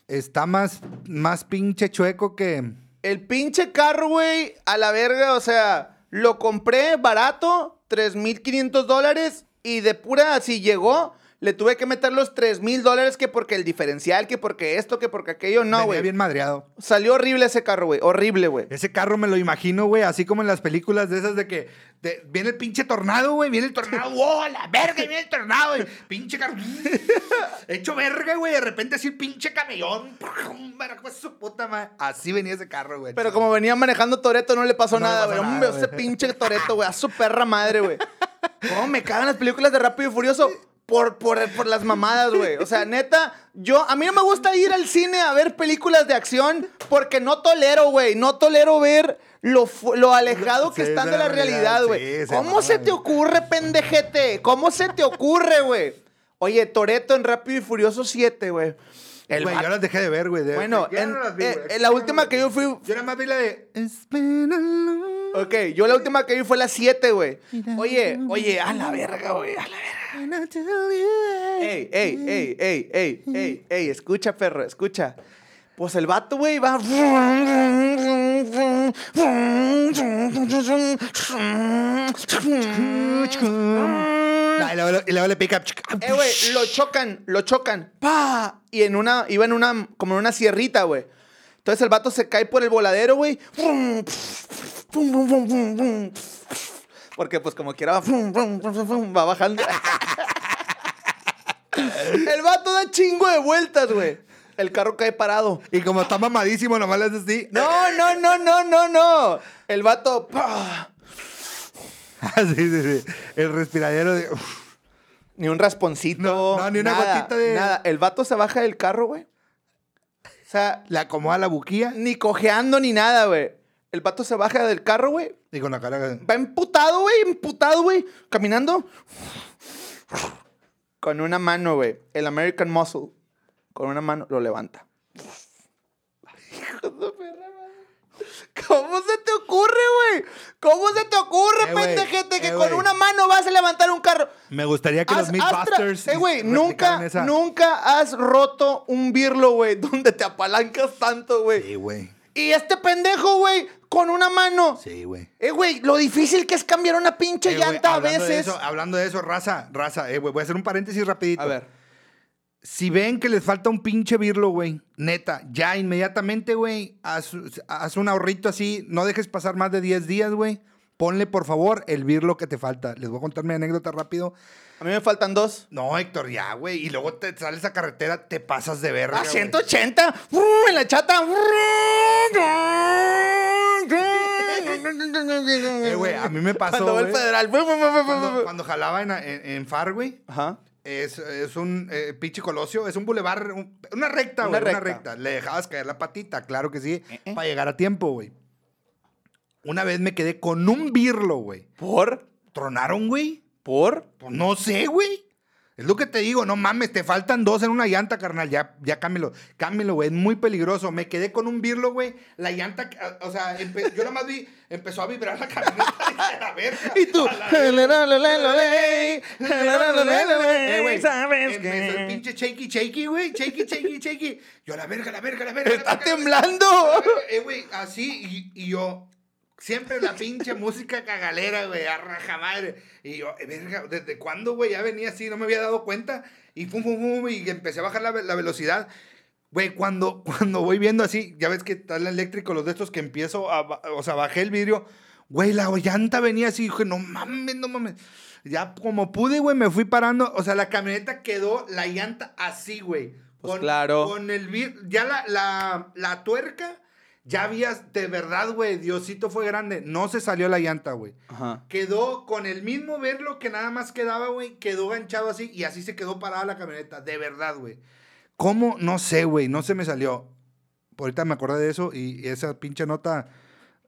Está más, más pinche chueco que... El pinche carro, güey, a la verga, o sea, lo compré barato, 3.500 dólares, y de pura, si llegó, le tuve que meter los 3.000 dólares que porque el diferencial, que porque esto, que porque aquello, no, güey. bien madreado. Salió horrible ese carro, güey, horrible, güey. Ese carro me lo imagino, güey, así como en las películas de esas de que de- viene el pinche tornado, güey, viene el tornado, [laughs] ¡oh, la verga! Viene el tornado, güey, pinche carro, [laughs] hecho verga, güey, de repente así el pinche camellón, su puta madre. Así venía ese carro, güey. Pero como venía manejando Toreto, no le pasó No nada, güey. ese pinche Toreto, güey, a su perra madre, güey. [laughs] ¿Cómo me cagan las películas de Rápido y Furioso? Por, por, por las mamadas, güey. O sea, neta, yo, a mí no me gusta ir al cine a ver películas de acción porque no tolero, güey. No tolero ver lo, lo alejado que Sí, están de la realidad, güey. sí, ¿Cómo se te ocurre, pendejete? ¿Cómo se te ocurre, güey? Oye, Toreto en Rápido y Furioso 7, güey. El Güey, yo las dejé de ver, güey. Bueno, en- no vi, güey. eh, la última que yo fui, Yo nada más vi la de... Ok, yo la última que vi fue la 7, güey. Oye, oye, a la verga, güey, a la verga. Ey, ey, ey, ey, ey, ey, ey, escucha, perro, escucha. Pues el vato, güey, va. Y luego, y luego le pica... Eh, güey, lo chocan, lo chocan. ¡Pa! Y en una, iba en una, como en una sierrita, güey. Entonces el vato se cae por el voladero, güey. Porque pues como quiera va, bajando. El vato da chingo de vueltas, güey. El carro cae parado. Y como está mamadísimo, nomás le hace así. No, no, no, no, no, no. El vato. ¡pa! Ah, sí, sí, sí. El respiradero de... uf. Ni un rasponcito. No, no, ni una nada, gotita de- Nada. El vato se baja del carro, güey. O sea, Le acomoda la buquilla ni cojeando ni nada, güey. El vato se baja del carro, güey. y con la cara... Va emputado, güey. Emputado, güey. Caminando. Con una mano, güey. El American Muscle. Con una mano lo levanta. Hijo de perra. ¿Cómo se te ocurre, güey? ¿Cómo se te ocurre, Eh, pendejete, que eh, con una mano vas a levantar un carro? Me gustaría que los haz tra- Mythbusters... Eh, güey, nunca, esa- nunca has roto un birlo, güey, [laughs] donde te apalancas tanto, güey. Sí, güey. Y este pendejo, güey, con una mano. Sí, güey. Eh, güey, lo difícil que es cambiar una pinche Eh, llanta a de veces. eso, hablando de eso, raza, raza, eh, güey, voy a hacer un paréntesis rapidito. A ver. Si ven que les falta un pinche birlo, güey, neta, ya inmediatamente, güey, haz, haz un ahorrito así, no dejes pasar más de 10 días, güey. Ponle, por favor, el birlo que te falta. Les voy a contar mi anécdota rápido. A mí me faltan dos. No, Héctor, ya, güey. Y luego te sales a carretera, te pasas de verga. A güey. 180. ¡uh! En la chata. Eh, güey, a mí me pasó, Cuando va el güey. federal. Cuando, cuando jalaba en, en, en FAR, güey, Ajá. Es, es un eh, pinche colosio, es un bulevar, un- una recta, Una güey, una recta. recta. Le dejabas caer la patita, claro que sí, eh. para llegar a tiempo, güey. Una vez me quedé con un birlo, güey. ¿Por? ¿Tronaron, güey? ¿Por? Pues no sé, güey. Es lo que te digo, no mames, te faltan dos en una llanta, carnal. Ya, ya cámbialo, cámbialo, güey. Es muy peligroso. Me quedé con un birlo, güey. La llanta, o sea, yo nada más vi, empezó a vibrar la camioneta. "A la verga, Y tú, a la verga". Eh, ¿sabes empezó el qué? pinche shaky, shaky, güey. Shaky, shaky, shaky. Yo, la verga, la verga, la verga. Está temblando. Eh, güey, así, y, y yo, siempre la pinche música cagalera, güey, a raja madre. Y yo, eh, verga, ¿desde cuándo, güey? Ya venía así, no me había dado cuenta. Y pum, pum, pum, y empecé a bajar la, la velocidad. Güey, cuando, [laughs] cuando voy viendo así, ya ves que el eléctrico, los de estos que empiezo a, o sea, bajé el vidrio. Güey, la llanta venía así, dije, no mames, no mames. Ya como pude, güey, me fui parando. O sea, la camioneta quedó, la llanta así, güey. Pues claro. Con el vid- ya la, la, la tuerca, ya habías, de verdad, güey, Diosito fue grande. No se salió la llanta, güey. Ajá. Quedó con el mismo verlo que nada más quedaba, güey. Quedó ganchado así y así se quedó parada la camioneta. De verdad, güey. ¿Cómo? No sé, güey. No se me salió. Ahorita me acordé de eso y esa pinche nota.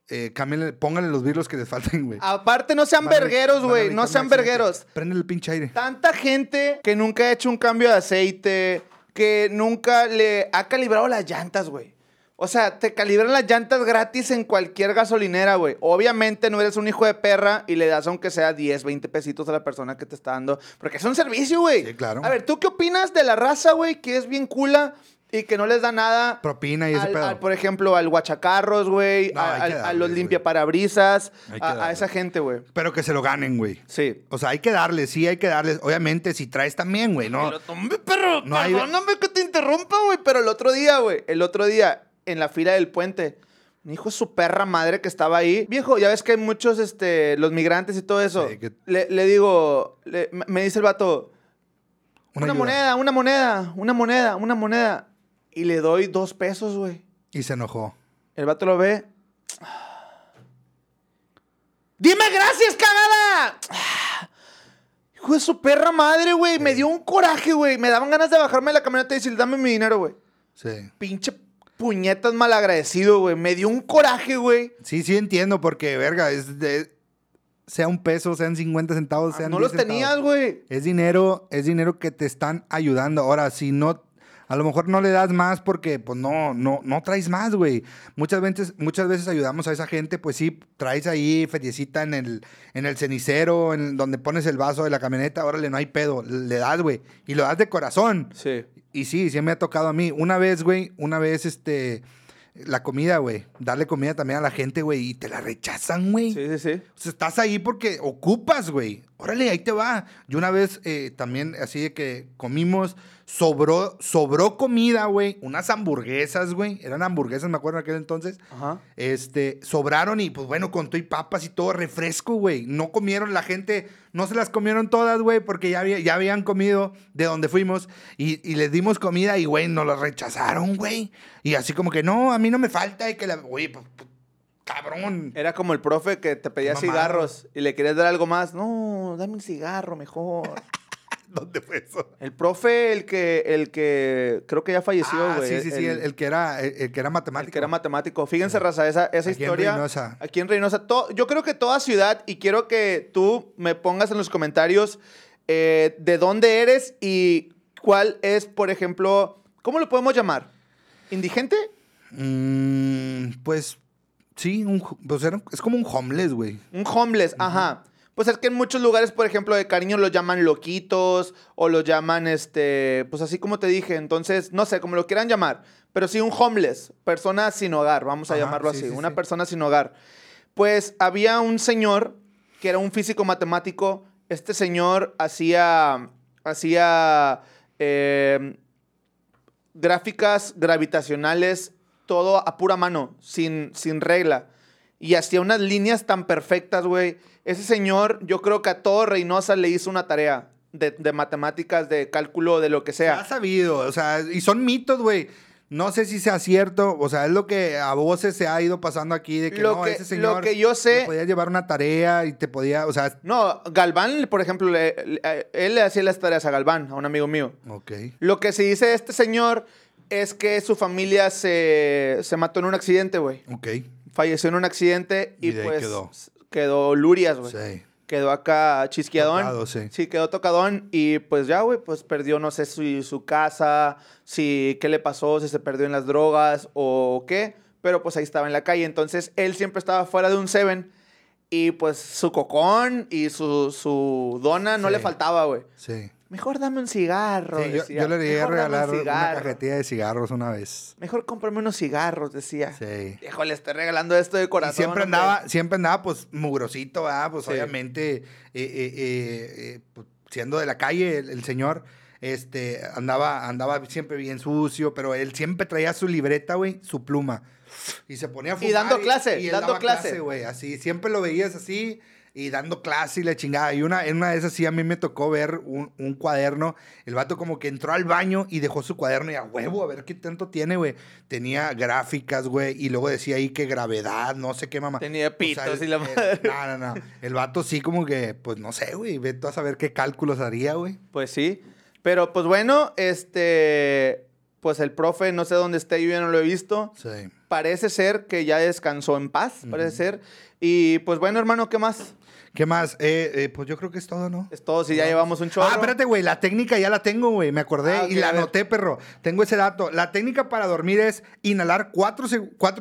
Eh, pónganle los virlos que les falten, güey. Aparte, no sean vergueros, güey. No sean vergueros. Prende el pinche aire. Tanta gente que nunca ha hecho un cambio de aceite, que nunca le ha calibrado las llantas, güey. O sea, te calibran las llantas gratis en cualquier gasolinera, güey. Obviamente no eres un hijo de perra y le das aunque sea 10, 20 pesitos a la persona que te está dando. Porque es un servicio, güey. Sí, claro. A ver, ¿tú qué opinas de la raza, güey, que es bien cula y que no les da nada? Propina y ese al- pedo. al, por ejemplo, al guachacarros, güey, No, a, hay los limpiaparabrisas, Hay a, esa gente, güey. Pero que se lo ganen, güey. Sí. O sea, hay que darles, sí, hay que darles. Obviamente, si traes también, güey, ¿no? Pero, hombre, perro, No hay- perdóname que te interrumpa, güey. Pero el otro día, güey, el otro día, en la fila del puente, un hijo de su perra madre que estaba ahí. Viejo, ya ves que hay muchos, este, los migrantes y todo eso. Sí, que- le, le digo, le- me- dice el vato, una, moneda, una moneda, una moneda, una moneda. Y le doy dos pesos, güey. Y se enojó. El vato lo ve. ¡Dime gracias, cagada! Hijo de su perra madre, güey. Me dio un coraje, güey. Me daban ganas de bajarme de la camioneta y decir, dame mi dinero, güey. Sí. Pinche puñetas malagradecido, güey. Me dio un coraje, güey. Sí, sí entiendo, porque, verga, es de. Sea un peso, sean 50 centavos, sean Ah, No 10 los tenías, güey. Es dinero, es dinero que te están ayudando. Ahora, si no, a lo mejor no le das más porque, pues, no, no, no traes más, güey. Muchas veces, muchas veces ayudamos a esa gente, pues sí, traes ahí feriecita en el, en el cenicero, en donde pones el vaso de la camioneta, órale, no hay pedo, le das, güey. Y lo das de corazón. Sí. Y sí, sí me ha tocado a mí. Una vez, güey, una vez, este, la comida, güey. Darle comida también a la gente, güey, y te la rechazan, güey. Sí, sí, sí. O sea, estás ahí porque ocupas, güey. Órale, ahí te va. Yo una vez eh, también, así de que comimos, sobró, sobró comida, güey. Unas hamburguesas, güey. Eran hamburguesas, me acuerdo en aquel entonces. Ajá. Este, sobraron y pues bueno, con todo y papas y todo, refresco, güey. No comieron, la gente no se las comieron todas, güey, porque ya, había- ya habían comido de donde fuimos y, y les dimos comida y, güey, nos las rechazaron, güey. Y así como que, no, a mí no me falta y que la, güey, pues, cabrón. Era como el profe que te pedía cigarros y le querías dar algo más. No, dame un cigarro mejor. [laughs] ¿Dónde fue eso? el profe, el que, el que creo que ya falleció, Ah, güey. sí, sí, sí, el, el que era, el, el que era matemático. El que era matemático. Fíjense, raza, esa, esa Aquí en historia. Reynosa. Aquí en Reynosa. to- yo creo que toda ciudad, y quiero que tú me pongas en los comentarios eh, de dónde eres y cuál es, por ejemplo, ¿cómo lo podemos llamar? ¿Indigente? Mm, pues sí, un, pues era- es como un homeless, güey. Un homeless, ajá. Pues es que en muchos lugares, por ejemplo, de cariño los llaman loquitos o los llaman, este, pues así como te dije. Entonces, no sé, como lo quieran llamar. Pero sí un homeless, persona sin hogar, vamos a Ajá, llamarlo sí, así. sí, una sí. persona sin hogar. Pues había un señor que era un físico matemático. Este señor hacía, hacía eh, gráficas gravitacionales, todo a pura mano, sin, sin regla. Y hacía unas líneas tan perfectas, güey. Ese señor, yo creo que a todo Reynosa le hizo una tarea de, de matemáticas, de cálculo, de lo que Ha sea. sabido, o sea, y son mitos, güey. No sé si sea cierto, o sea, es lo que a voces se ha ido pasando aquí de que Lo no, que- ese señor lo que yo sé- podía llevar una tarea y te podía, o sea, No, Galván, por ejemplo, le- le- él le hacía las tareas a Galván, a un amigo mío. ok. Lo que se dice de este señor es que su familia se, se mató en un accidente, güey. Ok. Falleció en un accidente y, Y de ahí pues quedó. quedó, Lurias, güey. Sí. quedó acá chisqueadón. Tocado, sí. quedó tocadón y pues ya, güey, pues perdió, no sé si su casa, si qué le pasó, si se perdió en las drogas o qué, pero pues ahí estaba en la calle. Entonces él siempre estaba fuera de un Seven y pues su cocón y su, su dona no Sí. le faltaba, güey. Sí. Mejor dame un cigarro. Sí, yo, decía. yo le llegué a un regalar una cajetilla de cigarros una vez. Mejor cómprame unos cigarros, decía. Sí. Hijo, le estoy regalando esto de Y corazón. siempre andaba, siempre andaba, pues, mugrosito, ¿verdad? Pues, Sí. obviamente, eh, eh, eh, pues, siendo de la calle, el, el señor, este, andaba, andaba siempre bien sucio, pero él siempre traía su libreta, güey, su pluma. Y se ponía a fumar. dando clase, él dando daba clase. güey, así. Siempre lo veías así y dando clase y la chingada. Y una, en una de esas sí a mí me tocó ver un, un cuaderno. El vato como que entró al baño y dejó su cuaderno y a huevo, a ver qué tanto tiene, güey. Tenía gráficas, güey, y luego decía ahí que gravedad, no sé qué mamá. Tenía pitos y la el- madre. [laughs] No, no, no. El vato sí como que, pues no sé, güey. Ve tú a saber qué cálculos haría, güey. Pues sí. Pero pues bueno, este. Pues el profe, no sé dónde esté, yo ya no lo he visto. Sí. Parece ser que ya descansó en paz, parece ser. Y pues bueno, hermano, ¿qué más? ¿Qué más? Eh, eh, pues yo creo que es todo, ¿no? Es todo, si ya llevamos un chorro. Ah, espérate, güey. La técnica ya la tengo, güey. Me acordé Ah, y la anoté, perro. Tengo ese dato. La técnica para dormir es inhalar 4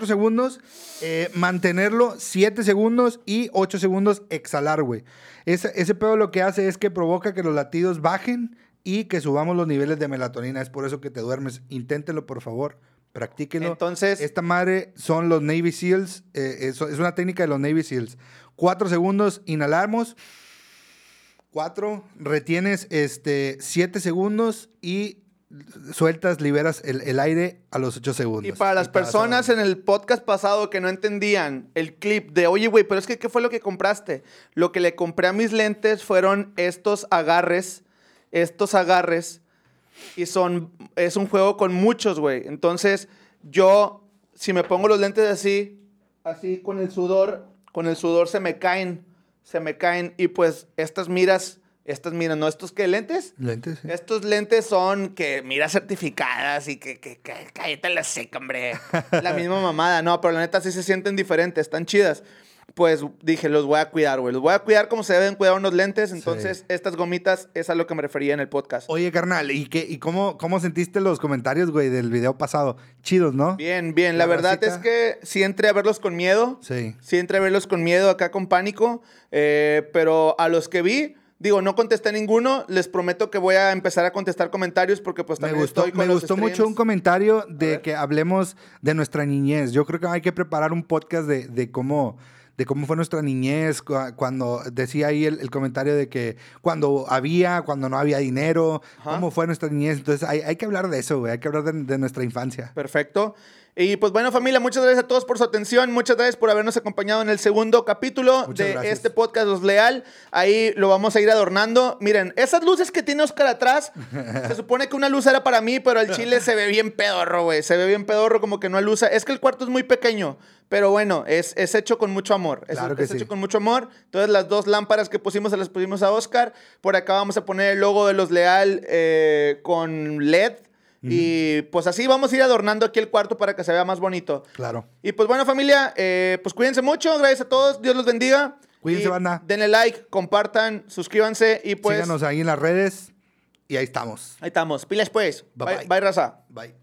segundos, eh, mantenerlo 7 segundos y 8 segundos exhalar, güey. Ese, ese pedo lo que hace es que provoca que los latidos bajen y que subamos los niveles de melatonina. Es por eso que te duermes. Inténtelo, por favor. Practíquenlo. Entonces- Esta madre son los Navy SEALs. eh, es, es una técnica de los Navy SEALs. 4 segundos, inhalamos. 4, retienes este 7 segundos y sueltas, liberas el, el aire a los 8 segundos. Y para las personas en el podcast pasado que no entendían el clip de, oye, güey, pero es que, ¿qué fue lo que compraste? Lo que le compré a mis lentes fueron estos agarres, estos agarres, y son, es un juego con muchos, güey. Entonces, yo, si me pongo los lentes así, así con el sudor, con el sudor se me caen, se me caen, y pues estas miras, estas miras, ¿no? ¿Estos qué lentes? Lentes, sí. Estos lentes son que miras certificadas y que, que, que cállate la seca, hombre. [laughs] La misma mamada, no, pero la neta sí se sienten diferentes, están chidas. Pues dije, los voy a cuidar, güey. Los voy a cuidar como se deben cuidar unos lentes. Entonces, estas gomitas es a lo que me refería en el podcast. Oye, carnal, ¿y, qué, y cómo, cómo sentiste los comentarios, güey, del video pasado? Chidos, ¿no? Bien, bien. La, La verdad es que sí entré a verlos con miedo. Sí. Sí entré a verlos con miedo acá con pánico. eh, pero a los que vi, digo, no contesté ninguno. Les prometo que voy a empezar a contestar comentarios porque pues Me también gustó, estoy con me los gustó mucho un comentario de que hablemos de nuestra niñez. Yo creo que hay que preparar un podcast de, de cómo de cómo fue nuestra niñez, cu- cuando decía ahí el, el comentario de que cuando había, cuando no había dinero, Ajá. cómo fue nuestra niñez. Entonces hay, hay que hablar de eso, güey, hay que hablar de, de nuestra infancia. Perfecto. Y pues bueno, familia, muchas gracias a todos por su atención. Muchas gracias por habernos acompañado en el segundo capítulo Muchas de gracias. este podcast Los Leal. Ahí lo vamos a ir adornando. Miren, esas luces que tiene Oscar atrás, [laughs] se supone que una luz era para mí, pero el [laughs] chile se ve bien pedorro, güey. Se ve bien pedorro, como que no luz. Es que el cuarto es muy pequeño, pero bueno, es, es hecho con mucho amor. Es, Claro que es sí. hecho con mucho amor. Entonces, las dos lámparas que pusimos se las pusimos a Oscar. Por acá vamos a poner el logo de Los Leal eh, con LED. Y pues así vamos a ir adornando aquí el cuarto para que se vea más bonito. Claro. Y pues bueno, familia, eh, pues cuídense mucho. Gracias a todos. Dios los bendiga. Cuídense, Y banda. Denle like, compartan, suscríbanse y pues Síganos ahí en las redes y ahí estamos. ahí estamos. Pilas pues. Bye, bye, bye. bye raza. Bye.